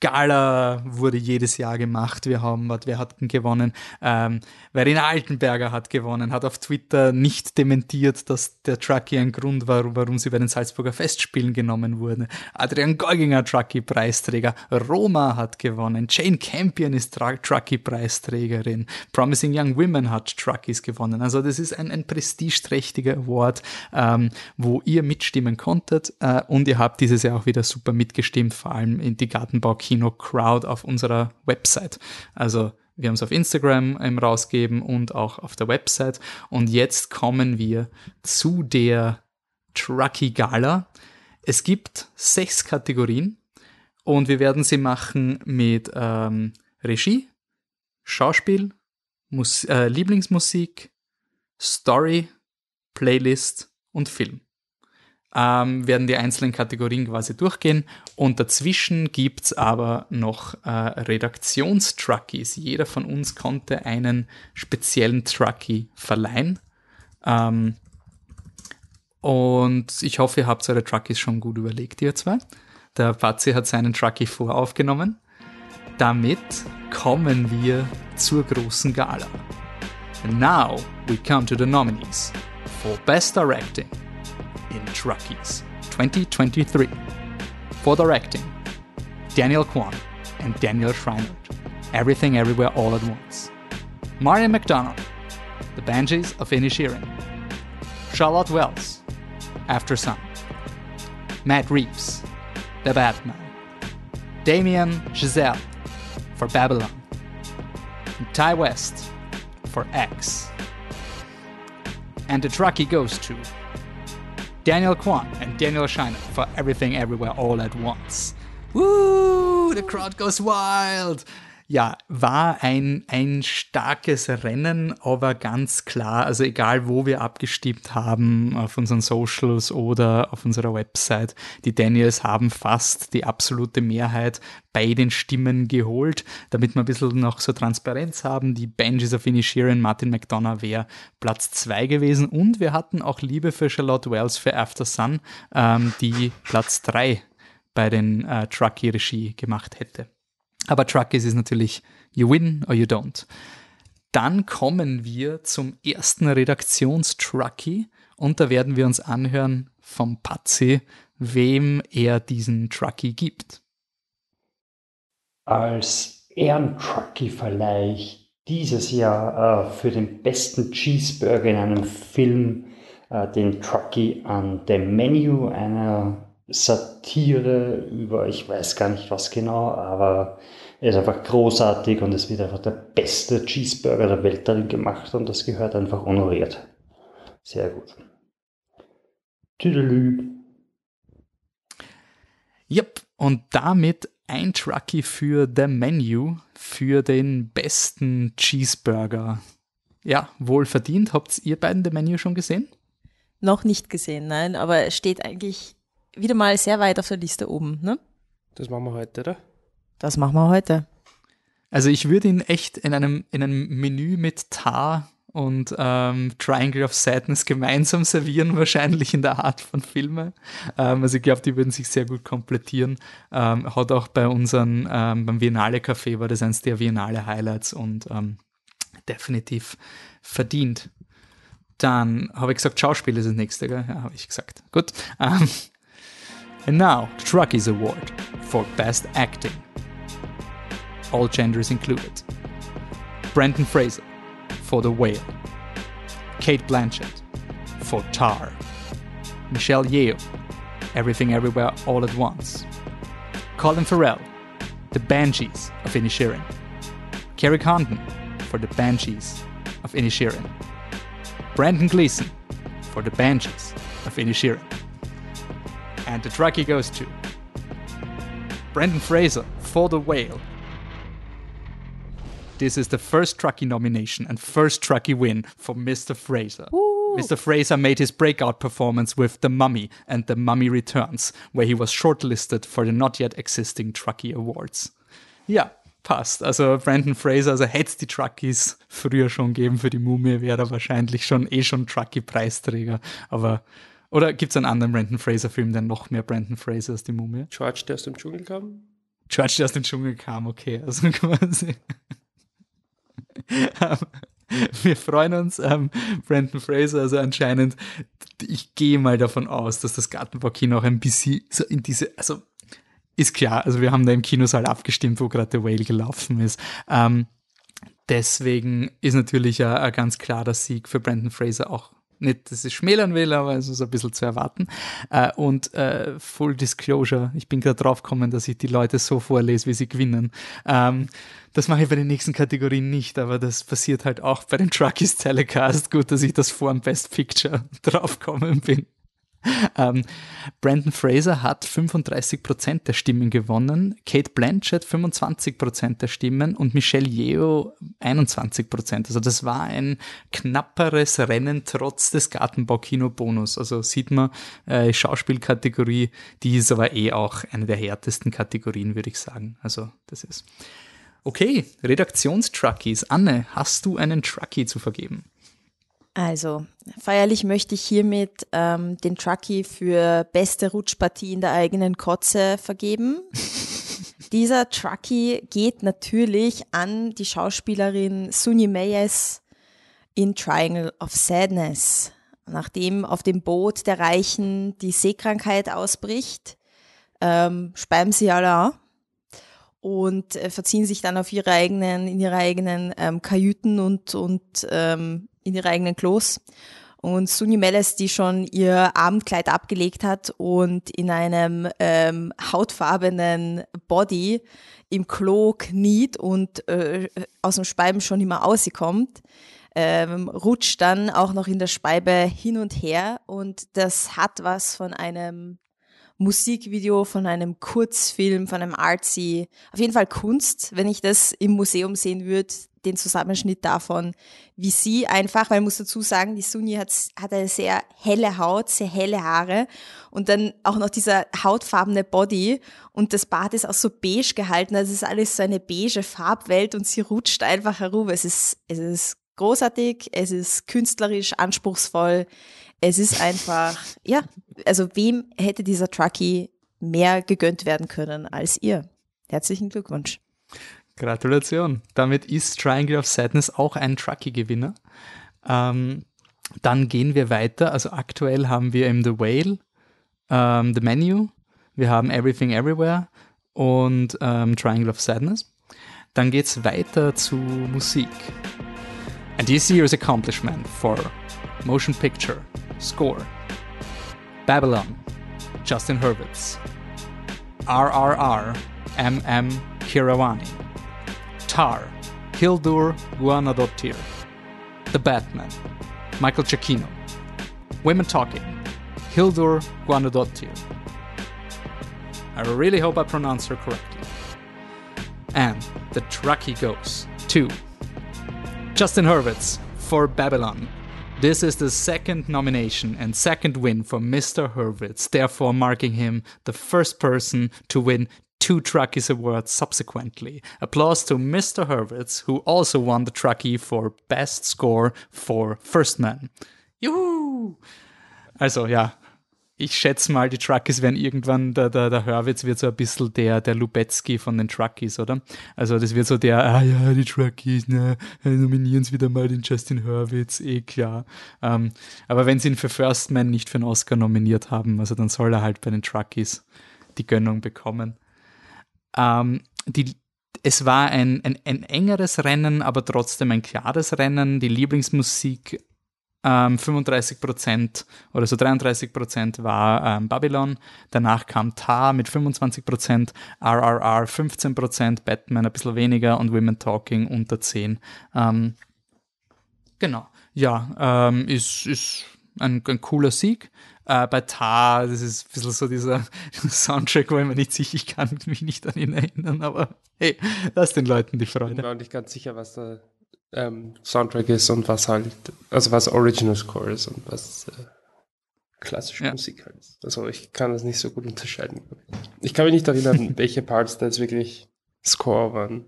Gala wurde jedes Jahr gemacht. Wir haben, wer hat gewonnen? Ähm, Verena Altenberger hat gewonnen, hat auf Twitter nicht dementiert, dass der Trucky ein Grund war, warum sie bei den Salzburger Festspielen genommen wurde. Adrian Golginger, Trucky-Preisträger. Roma hat gewonnen. Jane Campion ist Trucky-Preisträgerin. Promising Young Women hat Truckies gewonnen. Also das ist ein, ein prestigeträchtiger Award, ähm, wo ihr mitstimmen konntet äh, und ihr habt dieses Jahr auch wieder super mitgestimmt, vor allem in die Gartenbau Kino Crowd auf unserer Website. Also wir haben es auf Instagram ähm, rausgeben und auch auf der Website. Und jetzt kommen wir zu der Trucky Gala. Es gibt sechs Kategorien und wir werden sie machen mit ähm, Regie, Schauspiel, Mus äh, Lieblingsmusik, Story, Playlist und Film ähm, werden die einzelnen Kategorien quasi durchgehen und dazwischen gibt es aber noch äh, Redaktionstruckies. Jeder von uns konnte einen speziellen Truckie verleihen. Ähm, und ich hoffe, ihr habt eure Truckies schon gut überlegt, ihr zwei. Der Patsy hat seinen Truckie voraufgenommen. Damit kommen wir zur großen Gala. And now we come to the nominees for Best Directing, in Truckies 2023. For directing, Daniel Kwan and Daniel Schreiner. Everything Everywhere All at Once. Marion McDonald, The Banshees of Inisherin. Charlotte Wells, After Sun. Matt Reeves, The Batman. Damien Giselle for Babylon. And Ty West for X. And the Truckee goes to Daniel Kwan and Daniel Scheiner for Everything Everywhere All at Once. Woo, the crowd goes wild. Ja, war ein, ein starkes Rennen, aber ganz klar, also egal wo wir abgestimmt haben, auf unseren Socials oder auf unserer Website, die Daniels haben fast die absolute Mehrheit bei den Stimmen geholt, damit wir ein bisschen noch so Transparenz haben. Die Benjis of Inisherin, Martin McDonough wäre Platz 2 gewesen und wir hatten auch Liebe für Charlotte Wells für After Sun, ähm, die Platz 3 bei den äh, Truckee-Regie gemacht hätte. Aber Truckies ist natürlich you win or you don't. Dann kommen wir zum ersten Redaktionstruckie und da werden wir uns anhören vom Patzi, wem er diesen Truckie gibt. Als Ehrentruckie verleihe ich dieses Jahr äh, für den besten Cheeseburger in einem Film äh, den Truckie an The Menu, einer Satire über, ich weiß gar nicht was genau, aber er ist einfach großartig und es wird einfach der beste Cheeseburger der Welt darin gemacht und das gehört einfach honoriert. Sehr gut. Tüdelü. Yep, und damit ein Truckie für The Menu für den besten Cheeseburger. Ja, wohl verdient. Habt ihr beiden The Menu schon gesehen? Noch nicht gesehen, nein, aber es steht eigentlich wieder mal sehr weit auf der Liste oben, ne? Das machen wir heute, oder? Das machen wir heute. Also ich würde ihn echt in einem, in einem Menü mit Tar und ähm, Triangle of Sadness gemeinsam servieren, wahrscheinlich in der Art von Filme. Ähm, also ich glaube, die würden sich sehr gut komplettieren. Ähm, hat auch bei unseren, ähm, beim Viennale Café war das eines der Viennale Highlights und ähm, definitiv verdient. Dann habe ich gesagt, Schauspiel ist das nächste, gell? Ja, habe ich gesagt. Gut. And now, the Truckies Award for Best Acting. all genders included. Brendan Fraser for The Whale. Kate Blanchett for Tar. Michelle Yeoh, Everything Everywhere All at Once. Colin Farrell, The Banshees of Inisherin. Kerry Condon for The Banshees of Inisherin. Brandon Gleeson for The Banshees of Inisherin. And the Truckee goes to Brendan Fraser for The Whale. This is the first Truckee nomination and first Truckee win for Mr. Fraser. Mr. Fraser made his breakout performance with The Mummy and The Mummy Returns, where he was shortlisted for the not yet existing Truckee Awards. Ja, passt. Also Brandon Fraser, also hätte es die Truckies früher schon geben für die Mumie, wäre er wahrscheinlich schon eh schon Truckee-Preisträger. Aber oder gibt es einen anderen Brandon Fraser-Film, der noch mehr Brandon Fraser als die Mumie? George, der aus dem Dschungel kam? George, der aus dem Dschungel kam, okay. Also quasi. Wir freuen uns, ähm, Brandon Fraser, also anscheinend, ich gehe mal davon aus, dass das Gartenbaukino auch ein bisschen so in diese, also ist klar, also wir haben da im Kinosaal abgestimmt, wo gerade The Whale gelaufen ist. Ähm, deswegen ist natürlich ein ganz klarer Sieg für Brandon Fraser auch nicht, dass ich schmälern will, aber es ist ein bisschen zu erwarten. Äh, und äh, Full Disclosure, ich bin gerade drauf gekommen, dass ich die Leute so vorlese, wie sie gewinnen. Ähm, das mache ich bei den nächsten Kategorien nicht, aber das passiert halt auch bei den Truckies Telecast. Gut, dass ich das vor dem Best Picture draufgekommen bin. Ähm, Brandon Fraser hat 35% der Stimmen gewonnen, Kate Blanchett 25% der Stimmen und Michelle Yeoh 21%. Also das war ein knapperes Rennen trotz des Gartenbaukino-Bonus. Also sieht man, äh, Schauspielkategorie, die ist aber eh auch eine der härtesten Kategorien, würde ich sagen. Also das ist. Okay, Redaktionstruckies. Anne, hast du einen Truckie zu vergeben? Also, feierlich möchte ich hiermit ähm, den Truckee für beste Rutschpartie in der eigenen Kotze vergeben. Dieser Truckee geht natürlich an die Schauspielerin Suni Meyes in Triangle of Sadness. Nachdem auf dem Boot der Reichen die Seekrankheit ausbricht, ähm, speiben sie alle an und äh, verziehen sich dann auf ihre eigenen, in ihre eigenen ähm, Kajüten und, und ähm, in ihre eigenen Klos. Und Sunny Meles, die schon ihr Abendkleid abgelegt hat und in einem ähm, hautfarbenen Body im Klo kniet und äh, aus dem Speiben schon immer rauskommt, ähm, rutscht dann auch noch in der Speibe hin und her und das hat was von einem Musikvideo, von einem Kurzfilm, von einem Artsy, auf jeden Fall Kunst, wenn ich das im Museum sehen würde, den Zusammenschnitt davon, wie sie einfach, weil ich muss dazu sagen, die Suni hat, hat eine sehr helle Haut, sehr helle Haare und dann auch noch dieser hautfarbene Body und das Bad ist auch so beige gehalten, also es ist alles so eine beige Farbwelt und sie rutscht einfach herum. Es ist, es ist großartig, es ist künstlerisch anspruchsvoll, es ist einfach, ja, also wem hätte dieser Truckee mehr gegönnt werden können als ihr? Herzlichen Glückwunsch. Gratulation. Damit ist Triangle of Sadness auch ein Truckee-Gewinner. Ähm, dann gehen wir weiter. Also aktuell haben wir im The Whale, ähm, The Menu, wir haben Everything Everywhere und ähm, Triangle of Sadness. Dann geht es weiter zu Musik. And this year's accomplishment for Motion Picture, Score, Babylon, Justin Hurwitz, RRR, MM Kirawani, Tar, Hildur Guanadottir, The Batman, Michael Giacchino, Women Talking, Hildur Guanadottir. I really hope I pronounce her correctly. And the Truckee goes to Justin Hurwitz for Babylon. This is the second nomination and second win for Mr. Hurwitz, therefore marking him the first person to win two Truckies Awards subsequently. Applause to Mr. Hurwitz, who also won the Truckee for Best Score for First Man. Juhu! Also ja, ich schätze mal, die Truckies werden irgendwann, der, der, der Hörwitz wird so ein bisschen der, der Lubetzky von den Truckies, oder? Also das wird so der, ah ja, die Truckies, ne, nominieren sie wieder mal den Justin Hurwitz, eh klar. Ähm, aber wenn sie ihn für First Man nicht für einen Oscar nominiert haben, also dann soll er halt bei den Truckies die Gönnung bekommen. Ähm, die, es war ein, ein, ein engeres Rennen, aber trotzdem ein klares Rennen. Die Lieblingsmusik ähm, 35 Prozent oder so 33 Prozent war ähm, Babylon. Danach kam Tar mit 25 Prozent, RRR 15 Prozent, Batman ein bisschen weniger und Women Talking unter 10. Ähm, genau. Ja, ähm, ist, ist ein, ein cooler Sieg. Äh, bei Tar, das ist ein bisschen so dieser Soundtrack, wo ich mir nicht sicher, ich kann mich nicht an ihn erinnern, aber hey, lass den Leuten die Freude. Ich bin mir auch nicht ganz sicher, was da ähm, Soundtrack ist und was halt, also was Original Score ist und was äh, klassische ja. Musik halt ist. Also ich kann das nicht so gut unterscheiden. Ich kann mich nicht erinnern, welche Parts da jetzt wirklich Score waren.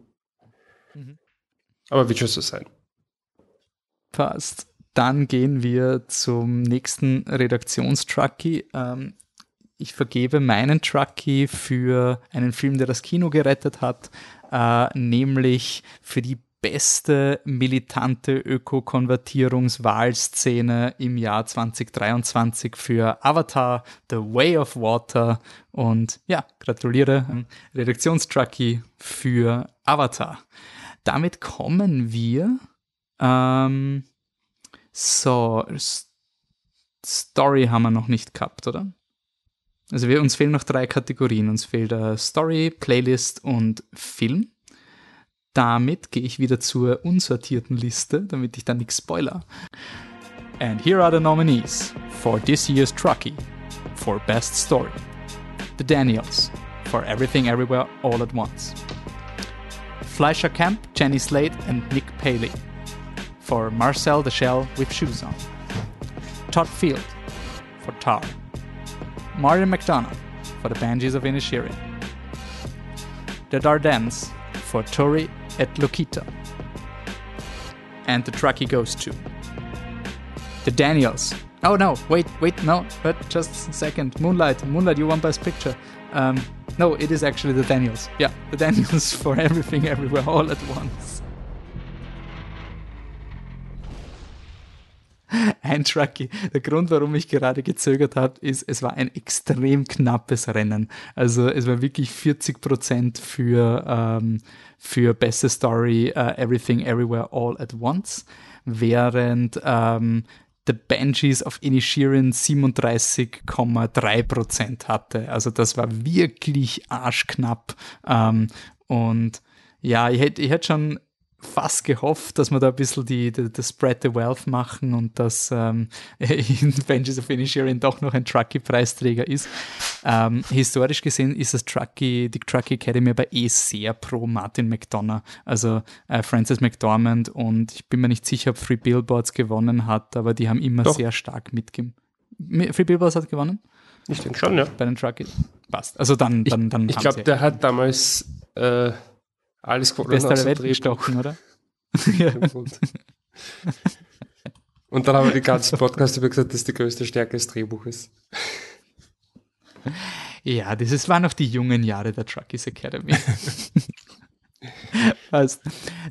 Mhm. Aber wird schon so sein. Passt. Dann gehen wir zum nächsten Redaktionstrucky. Ähm, ich vergebe meinen Trucky für einen Film, der das Kino gerettet hat, äh, nämlich für die beste militante Öko-Konvertierungswahlszene im Jahr 2023 für Avatar, The Way of Water. Und ja, gratuliere, Redaktionstrucky für Avatar. Damit kommen wir ähm, so, Story haben wir noch nicht gehabt, oder? Also wir, uns fehlen noch drei Kategorien. Uns fehlt äh, Story, Playlist und Film. Damit gehe ich wieder zur unsortierten Liste, damit ich dann nichts spoiler. And here are the nominees for this year's Truckee for Best Story. The Daniels for Everything Everywhere All at Once. Fleischer Camp, Jenny Slate and Nick Paley for Marcel the Shell with Shoes On, Todd Field for Tar, Martin McDonough for the Banshees of Inisherin, the Dardennes for Tori et Lokita, and the track he goes to. The Daniels. Oh no, wait, wait, no, but just a second. Moonlight, Moonlight, you won Best Picture. Um, no, it is actually the Daniels. Yeah, the Daniels for everything, everywhere, all at once. ein Trucky. Der Grund, warum ich gerade gezögert habe, ist, es war ein extrem knappes Rennen. Also es war wirklich 40 Prozent für, ähm, für beste Story uh, Everything Everywhere All at Once, während ähm, The Banshees of Inishirin 37,3 Prozent hatte. Also das war wirklich arschknapp. Ähm, und ja, ich hätte ich hätt schon fast gehofft, dass wir da ein bisschen die, die, die Spread the Wealth machen und dass ähm, in Benji's of Inisherin doch noch ein Truckee-Preisträger ist. Ähm, historisch gesehen ist das Truckee, die Truckee Academy aber eh sehr pro Martin McDonough, also äh, Francis McDormand und ich bin mir nicht sicher, ob Free Billboards gewonnen hat, aber die haben immer doch. sehr stark mitgegeben. Free Billboards hat gewonnen? Ich denke schon, ja. Bei den Truckees. Passt. Also dann, dann, dann. Ich, ich glaube, der hat damals äh, alles gewonnen Beste aller Welt gestochen, oder? ja. Und dann haben wir den ganzen Podcast über gesagt, dass die größte Stärke des Drehbuches. Ja, das waren noch die jungen Jahre der Truckies Academy. also,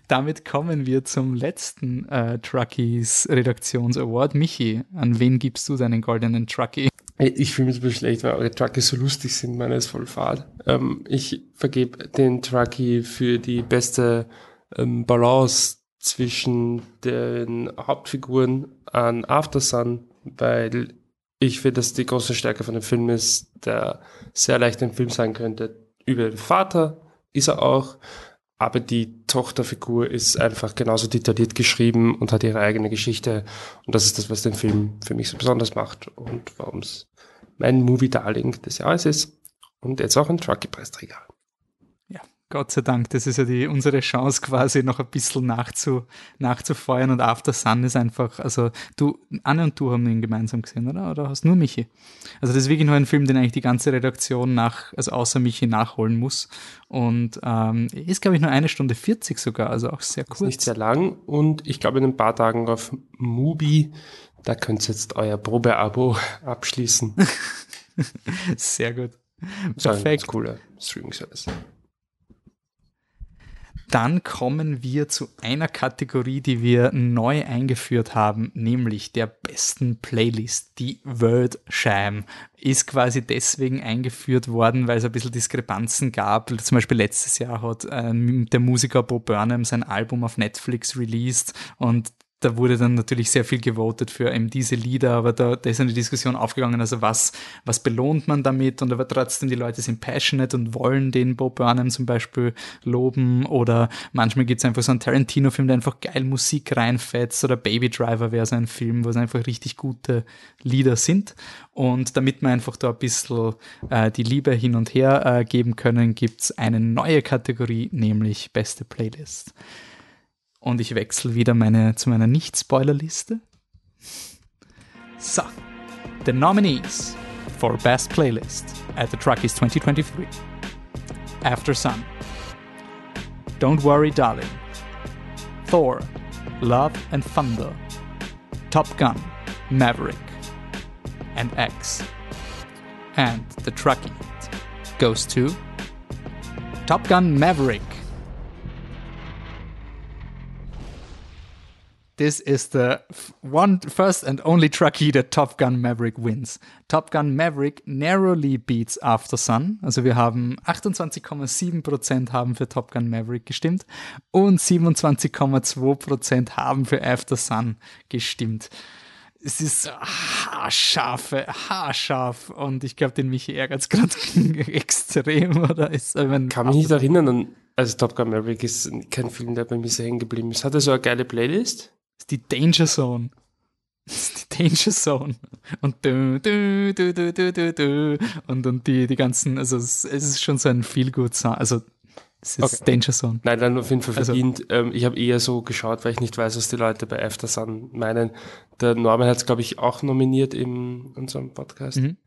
damit kommen wir zum letzten äh, Truckies Redaktions Award. Michi, an wen gibst du deinen goldenen Truckie? Ich fühle mich ein bisschen schlecht, weil eure Truckies so lustig sind, meine ist voll fad. Ähm, ich vergebe den Truckie für die beste ähm, Balance zwischen den Hauptfiguren an Aftersun, weil ich finde, dass die große Stärke von dem Film ist, der sehr leicht ein Film sein könnte. Über den Vater ist er auch, aber die Tochterfigur ist einfach genauso detailliert geschrieben und hat ihre eigene Geschichte. Und das ist das, was den Film für mich so besonders macht und warum es mein Movie-Darling des Jahres ist und jetzt auch ein Truckee-Preisträger. Gott sei Dank, das ist ja die, unsere Chance quasi noch ein bisschen nachzu, nachzufeuern und After Sun ist einfach, also du, Anne und du haben ihn gemeinsam gesehen, oder? Oder hast nur Michi? Also das ist wirklich nur ein Film, den eigentlich die ganze Redaktion nach, also außer Michi nachholen muss und ähm, ist, glaube ich, nur eine Stunde 40 sogar, also auch sehr kurz. Ist nicht sehr lang und ich glaube in ein paar Tagen auf Mubi da könnt ihr jetzt euer Probeabo abschließen. Sehr gut. Perfekt. Cooler Streaming-Service. Dann kommen wir zu einer Kategorie, die wir neu eingeführt haben, nämlich der besten Playlist. Die Word Sham ist quasi deswegen eingeführt worden, weil es ein bisschen Diskrepanzen gab. Zum Beispiel letztes Jahr hat äh, der Musiker Bo Burnham sein Album auf Netflix released und da wurde dann natürlich sehr viel gewotet für eben diese Lieder, aber da, da ist eine Diskussion aufgegangen, also was, was belohnt man damit? Und aber trotzdem die Leute sind passionate und wollen den Bob Burnham zum Beispiel loben. Oder manchmal gibt es einfach so einen Tarantino-Film, der einfach geil Musik reinfetzt. Oder Baby Driver wäre so ein Film, wo es einfach richtig gute Lieder sind. Und damit wir einfach da ein bisschen äh, die Liebe hin und her äh, geben können, gibt es eine neue Kategorie, nämlich beste Playlist. Und ich wechsle wieder meine, zu meiner Nicht-Spoiler-Liste. So, the nominees for Best Playlist at the Truckies 2023. After Sun. Don't Worry Darling. Thor. Love and Thunder. Top Gun. Maverick. And X. And the Truckie goes to Top Gun Maverick. This is the one first and only Truckee that Top Gun Maverick wins. Top Gun Maverick narrowly beats After Sun. Also wir haben 28,7% haben für Top Gun Maverick gestimmt und 27,2% haben für After Sun gestimmt. Es ist haarscharfe, haarscharf und ich glaube, den Michi ärgert es gerade extrem, oder? Ist, ich Kann mich nicht erinnern an, also Top Gun Maverick ist kein Film, der bei mir so hängen geblieben ist. Hat er so eine geile Playlist? Ist die Danger Zone. Das ist die Danger Zone. Und du, du, du, du, du, du, du. Und, und die, die ganzen, also es, es ist schon so ein Feel-Good-Song. Also es ist okay. Danger Zone. Nein, dann auf jeden Fall also verdient. Also, ähm, ich habe eher so geschaut, weil ich nicht weiß, was die Leute bei After Sun meinen. Der Norman hat es, glaube ich, auch nominiert in unserem Podcast mhm.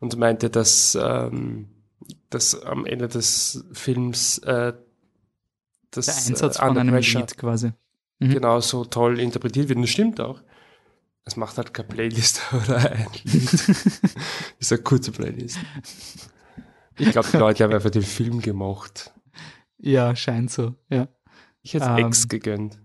und meinte, dass, ähm, dass am Ende des Films äh, das der Einsatz äh, von einem Lied quasi mhm. genau so toll interpretiert wird. Und das stimmt auch. Es macht halt keine Playlist oder ein Lied. ist eine kurze Playlist. Ich glaube, die Leute haben einfach den Film gemacht. Ja, scheint so, ja. Ich hätte ähm, X gegönnt.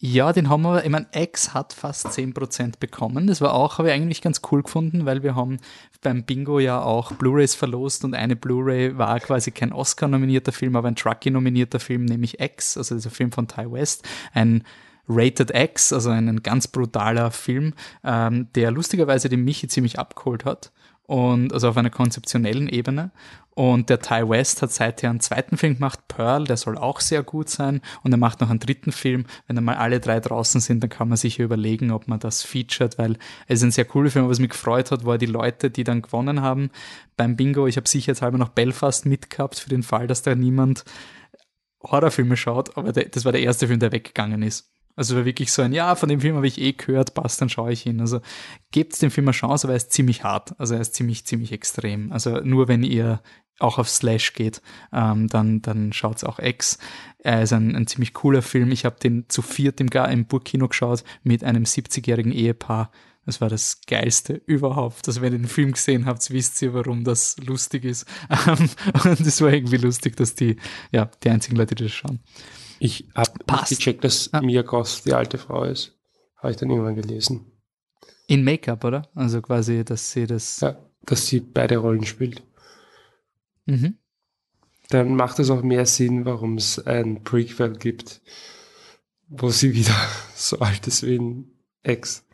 Ja, den haben wir, ich meine, X hat fast 10% bekommen. Das war auch, habe ich eigentlich ganz cool gefunden, weil wir haben beim Bingo ja auch Blu-rays verlost und eine Blu-ray war quasi kein Oscar-nominierter Film, aber ein Truckee-nominierter Film, nämlich X, also dieser Film von Ty West, ein Rated X, also ein ganz brutaler Film, ähm, der lustigerweise den Michi ziemlich abgeholt hat und also auf einer konzeptionellen Ebene. Und der Ty West hat seither einen zweiten Film gemacht, Pearl, der soll auch sehr gut sein. Und er macht noch einen dritten Film. Wenn dann mal alle drei draußen sind, dann kann man sich überlegen, ob man das featured, weil es ist ein sehr cooler Film. Was mich gefreut hat, war die Leute, die dann gewonnen haben beim Bingo. Ich habe sicherheitshalber noch Belfast mitgehabt für den Fall, dass da niemand Horrorfilme schaut, aber das war der erste Film, der weggegangen ist. Also war wirklich so ein, ja, von dem Film habe ich eh gehört, passt, dann schaue ich ihn. Also gebt dem Film eine Chance, aber er ist ziemlich hart. Also er ist ziemlich, ziemlich extrem. Also nur wenn ihr auch auf Slash geht, ähm, dann, dann schaut's auch X. Er ist ein, ein ziemlich cooler Film. Ich habe den zu viert im, im Burgkino geschaut mit einem 70-jährigen Ehepaar. Das war das Geilste überhaupt. Also wenn ihr den Film gesehen habt, wisst ihr, warum das lustig ist. und es war irgendwie lustig, dass die, ja, die einzigen Leute, die das schauen. Ich habe gecheckt, dass ah. Mia Goth die alte Frau ist. Habe ich dann irgendwann gelesen. In Make-up, oder? Also quasi, dass sie das. Ja, dass sie beide Rollen spielt. Mhm. Dann macht es auch mehr Sinn, warum es ein Prequel gibt, wo sie wieder so alt ist wie ein Ex.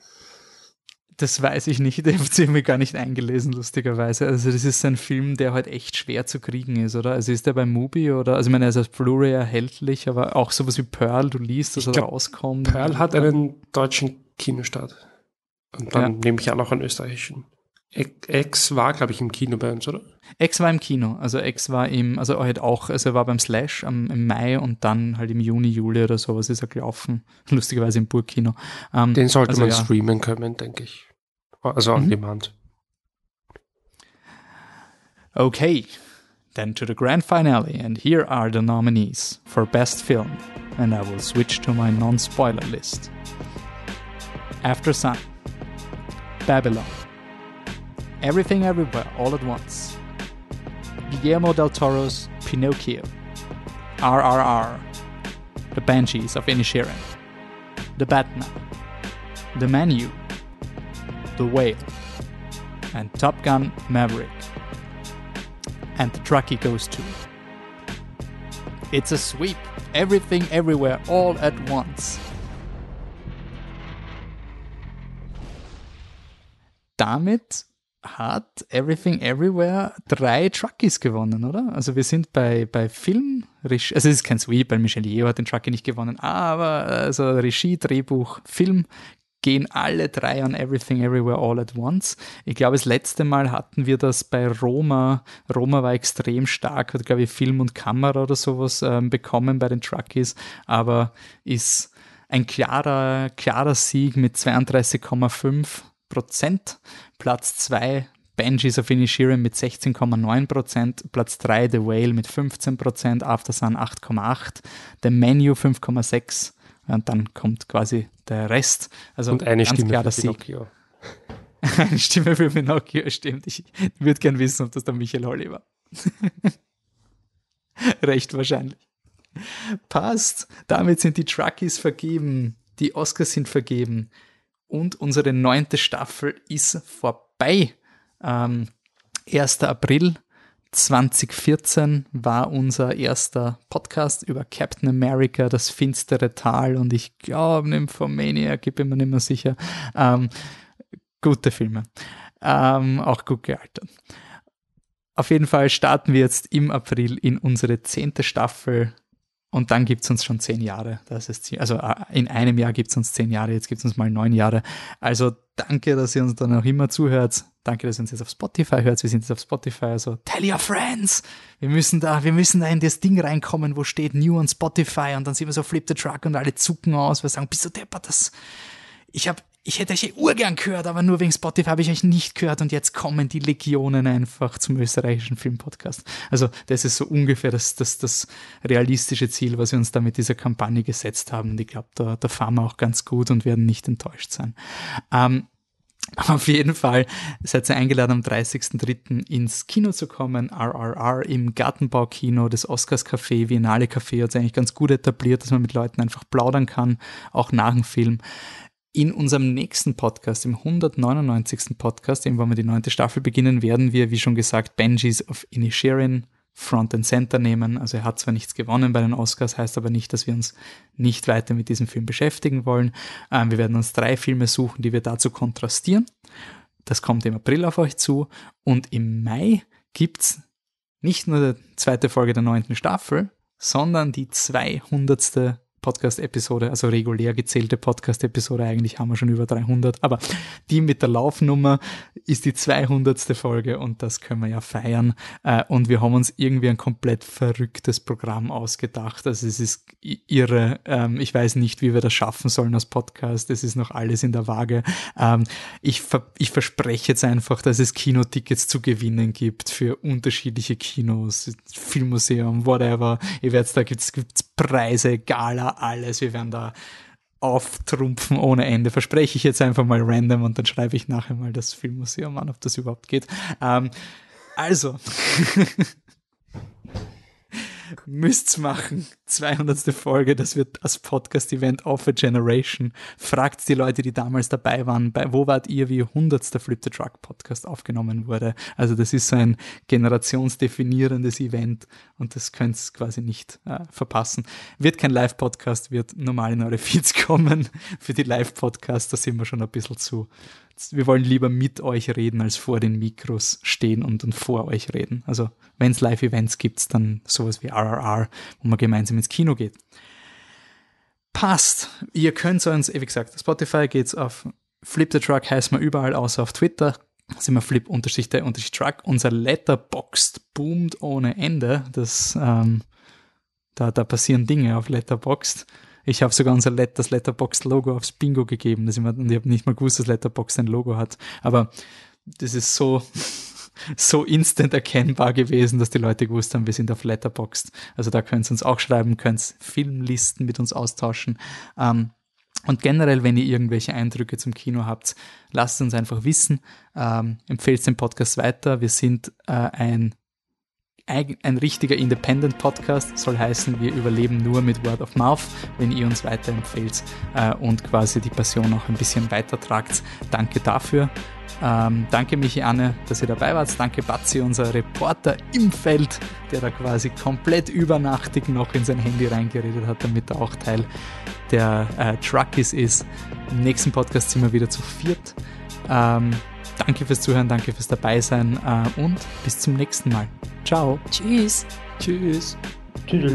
Das weiß ich nicht, den habe ich mir gar nicht eingelesen, lustigerweise. Also das ist ein Film, der halt echt schwer zu kriegen ist, oder? Also ist der bei Mubi oder, also ich meine, er ist als Blu-ray erhältlich, aber auch sowas wie Pearl, du liest, dass ich er glaub, rauskommt. Pearl hat einen deutschen Kinostart. Und dann ja. nehme ich auch noch einen österreichischen. X war, glaube ich, im Kino bei uns, oder? X war im Kino. Also X war im, also halt auch, also er war beim Slash am, im Mai und dann halt im Juni, Juli oder sowas ist er gelaufen. Lustigerweise im Burgkino. Ähm, Den sollte also, man ja. streamen können, denke ich. Also on mhm. demand. Okay, then to the grand finale, and here are the nominees for Best Film, and I will switch to my non spoiler list. After Sun, Babylon, Everything Everywhere All at Once, Guillermo del Toro's Pinocchio, RRR, The Banshees of Inisherin, The Batman, The Menu, The Whale, and Top Gun Maverick. And the truckie goes to. It's a sweep. Everything, everywhere, all at once. Damit hat Everything Everywhere drei Truckies gewonnen, oder? Also wir sind bei, bei Film, also es ist kein Sweep, weil Michel Yeoh hat den Truckie nicht gewonnen, aber also Regie, Drehbuch, Film gehen alle drei an Everything Everywhere All at Once. Ich glaube, das letzte Mal hatten wir das bei Roma. Roma war extrem stark, hat, glaube ich, Film und Kamera oder sowas ähm, bekommen bei den Truckies, aber ist ein klarer, klarer Sieg mit 32,5 Prozent. Platz 2 Banshees of Inisherin mit 16,9%, Prozent. Platz 3 The Whale mit 15%, Prozent. After Sun 8,8%, The Menu 5,6% und dann kommt quasi der Rest. Also und eine ganz Stimme klar, für Pinocchio. eine Stimme für Pinocchio, stimmt. Ich würde gern wissen, ob das der Michael Holly war. Recht wahrscheinlich. Passt. Damit sind die Truckies vergeben. Die Oscars sind vergeben. Und unsere neunte Staffel ist vorbei. Ähm, 1. April 2014 war unser erster Podcast über Captain America, das finstere Tal und ich glaube, Nymphomaniac, ich bin mir nicht mehr sicher. Ähm, gute Filme. Ähm, auch gut gealtert. Auf jeden Fall starten wir jetzt im April in unsere zehnte Staffel und dann gibt es uns schon zehn Jahre. Das ist, also äh, in einem Jahr gibt es uns zehn Jahre, jetzt gibt es uns mal neun Jahre. Also danke, dass ihr uns dann auch immer zuhört. Danke, dass ihr uns jetzt auf Spotify hört. Wir sind jetzt auf Spotify. Also tell your friends. Wir müssen da, wir müssen da in das Ding reinkommen, wo steht New on Spotify und dann sehen wir so Flip the Truck und alle zucken aus. Wir sagen, bist du deppert, das, ich habe ich hätte euch urgern gehört, aber nur wegen Spotify habe ich euch nicht gehört und jetzt kommen die Legionen einfach zum österreichischen Filmpodcast. Also das ist so ungefähr das, das, das realistische Ziel, was wir uns da mit dieser Kampagne gesetzt haben. Und ich glaube, da, da fahren wir auch ganz gut und werden nicht enttäuscht sein. Ähm, auf jeden Fall seid ihr eingeladen, am 30.03. ins Kino zu kommen. RRR im Gartenbaukino des Oscars Café, Viennale Café hat es eigentlich ganz gut etabliert, dass man mit Leuten einfach plaudern kann, auch nach dem Film. In unserem nächsten Podcast, im 199. Podcast, eben wo wir die neunte Staffel beginnen, werden wir, wie schon gesagt, Benjis of Inisherin Front and Center nehmen. Also er hat zwar nichts gewonnen bei den Oscars, heißt aber nicht, dass wir uns nicht weiter mit diesem Film beschäftigen wollen. Ähm, wir werden uns drei Filme suchen, die wir dazu kontrastieren. Das kommt im April auf euch zu. Und im Mai gibt's nicht nur die zweite Folge der neunten Staffel, sondern die 200. Podcast-Episode, also regulär gezählte Podcast-Episode, eigentlich haben wir schon über 300, aber die mit der Laufnummer ist die 200. Folge und das können wir ja feiern. Äh, und wir haben uns irgendwie ein komplett verrücktes Programm ausgedacht. Also es ist irre. Ähm, ich weiß nicht, wie wir das schaffen sollen als Podcast. Es ist noch alles in der Waage. Ähm, ich, ich verspreche jetzt einfach, dass es Kinotickets zu gewinnen gibt für unterschiedliche Kinos, Filmmuseum, whatever. Ihr werdet, da gibt's, gibt's Preise, Gala, alles. Wir werden da auftrumpfen ohne Ende. Verspreche ich jetzt einfach mal random und dann schreibe ich nachher mal das Filmmuseum an, ob das überhaupt geht. Ähm, also, müsst's machen. 200. Folge, das wird das Podcast-Event of a Generation. Fragt die Leute, die damals dabei waren, bei, wo wart ihr, wie 100. Flip the Truck Podcast aufgenommen wurde. Also das ist so ein generationsdefinierendes Event und das könnt ihr quasi nicht äh, verpassen. Wird kein Live-Podcast, wird normal in eure Feeds kommen. Für die Live-Podcasts, da sind wir schon ein bisschen zu wir wollen lieber mit euch reden, als vor den Mikros stehen und, und vor euch reden. Also wenn es Live-Events gibt, dann sowas wie RRR, wo man gemeinsam ins Kino geht. Passt. Ihr könnt uns, wie gesagt, Spotify geht's auf Flip the Truck heißt man überall, außer auf Twitter. Sind wir Flip unterstrich der unterstrich Truck. Unser Letterboxd boomt ohne Ende. Das, ähm, da, da passieren Dinge auf Letterboxd. Ich habe sogar unser Let das Letterboxd-Logo aufs Bingo gegeben. Das ich, und ich habe nicht mal gewusst, dass Letterboxd ein Logo hat. Aber das ist so, so instant erkennbar gewesen, dass die Leute gewusst haben, wir sind auf Letterboxd. Also da könnt ihr uns auch schreiben, könnt Filmlisten mit uns austauschen. Ähm, und generell, wenn ihr irgendwelche Eindrücke zum Kino habt, lasst uns einfach wissen. Ähm, empfehlt den Podcast weiter. Wir sind äh, ein ein richtiger Independent-Podcast, soll heißen, wir überleben nur mit Word of Mouth, wenn ihr uns weiterempfehlt äh, und quasi die Passion auch ein bisschen weitertragt. Danke dafür. Ähm, danke Michi Anne, dass ihr dabei wart. Danke Batzi, unser Reporter im Feld, der da quasi komplett übernachtig noch in sein Handy reingeredet hat, damit er auch Teil der äh, Truckies ist. Im nächsten Podcast sind wir wieder zu viert. Ähm, danke fürs Zuhören, danke fürs Dabeisein äh, und bis zum nächsten Mal. Ciao. Tschüss. Tschüss. Tschüss.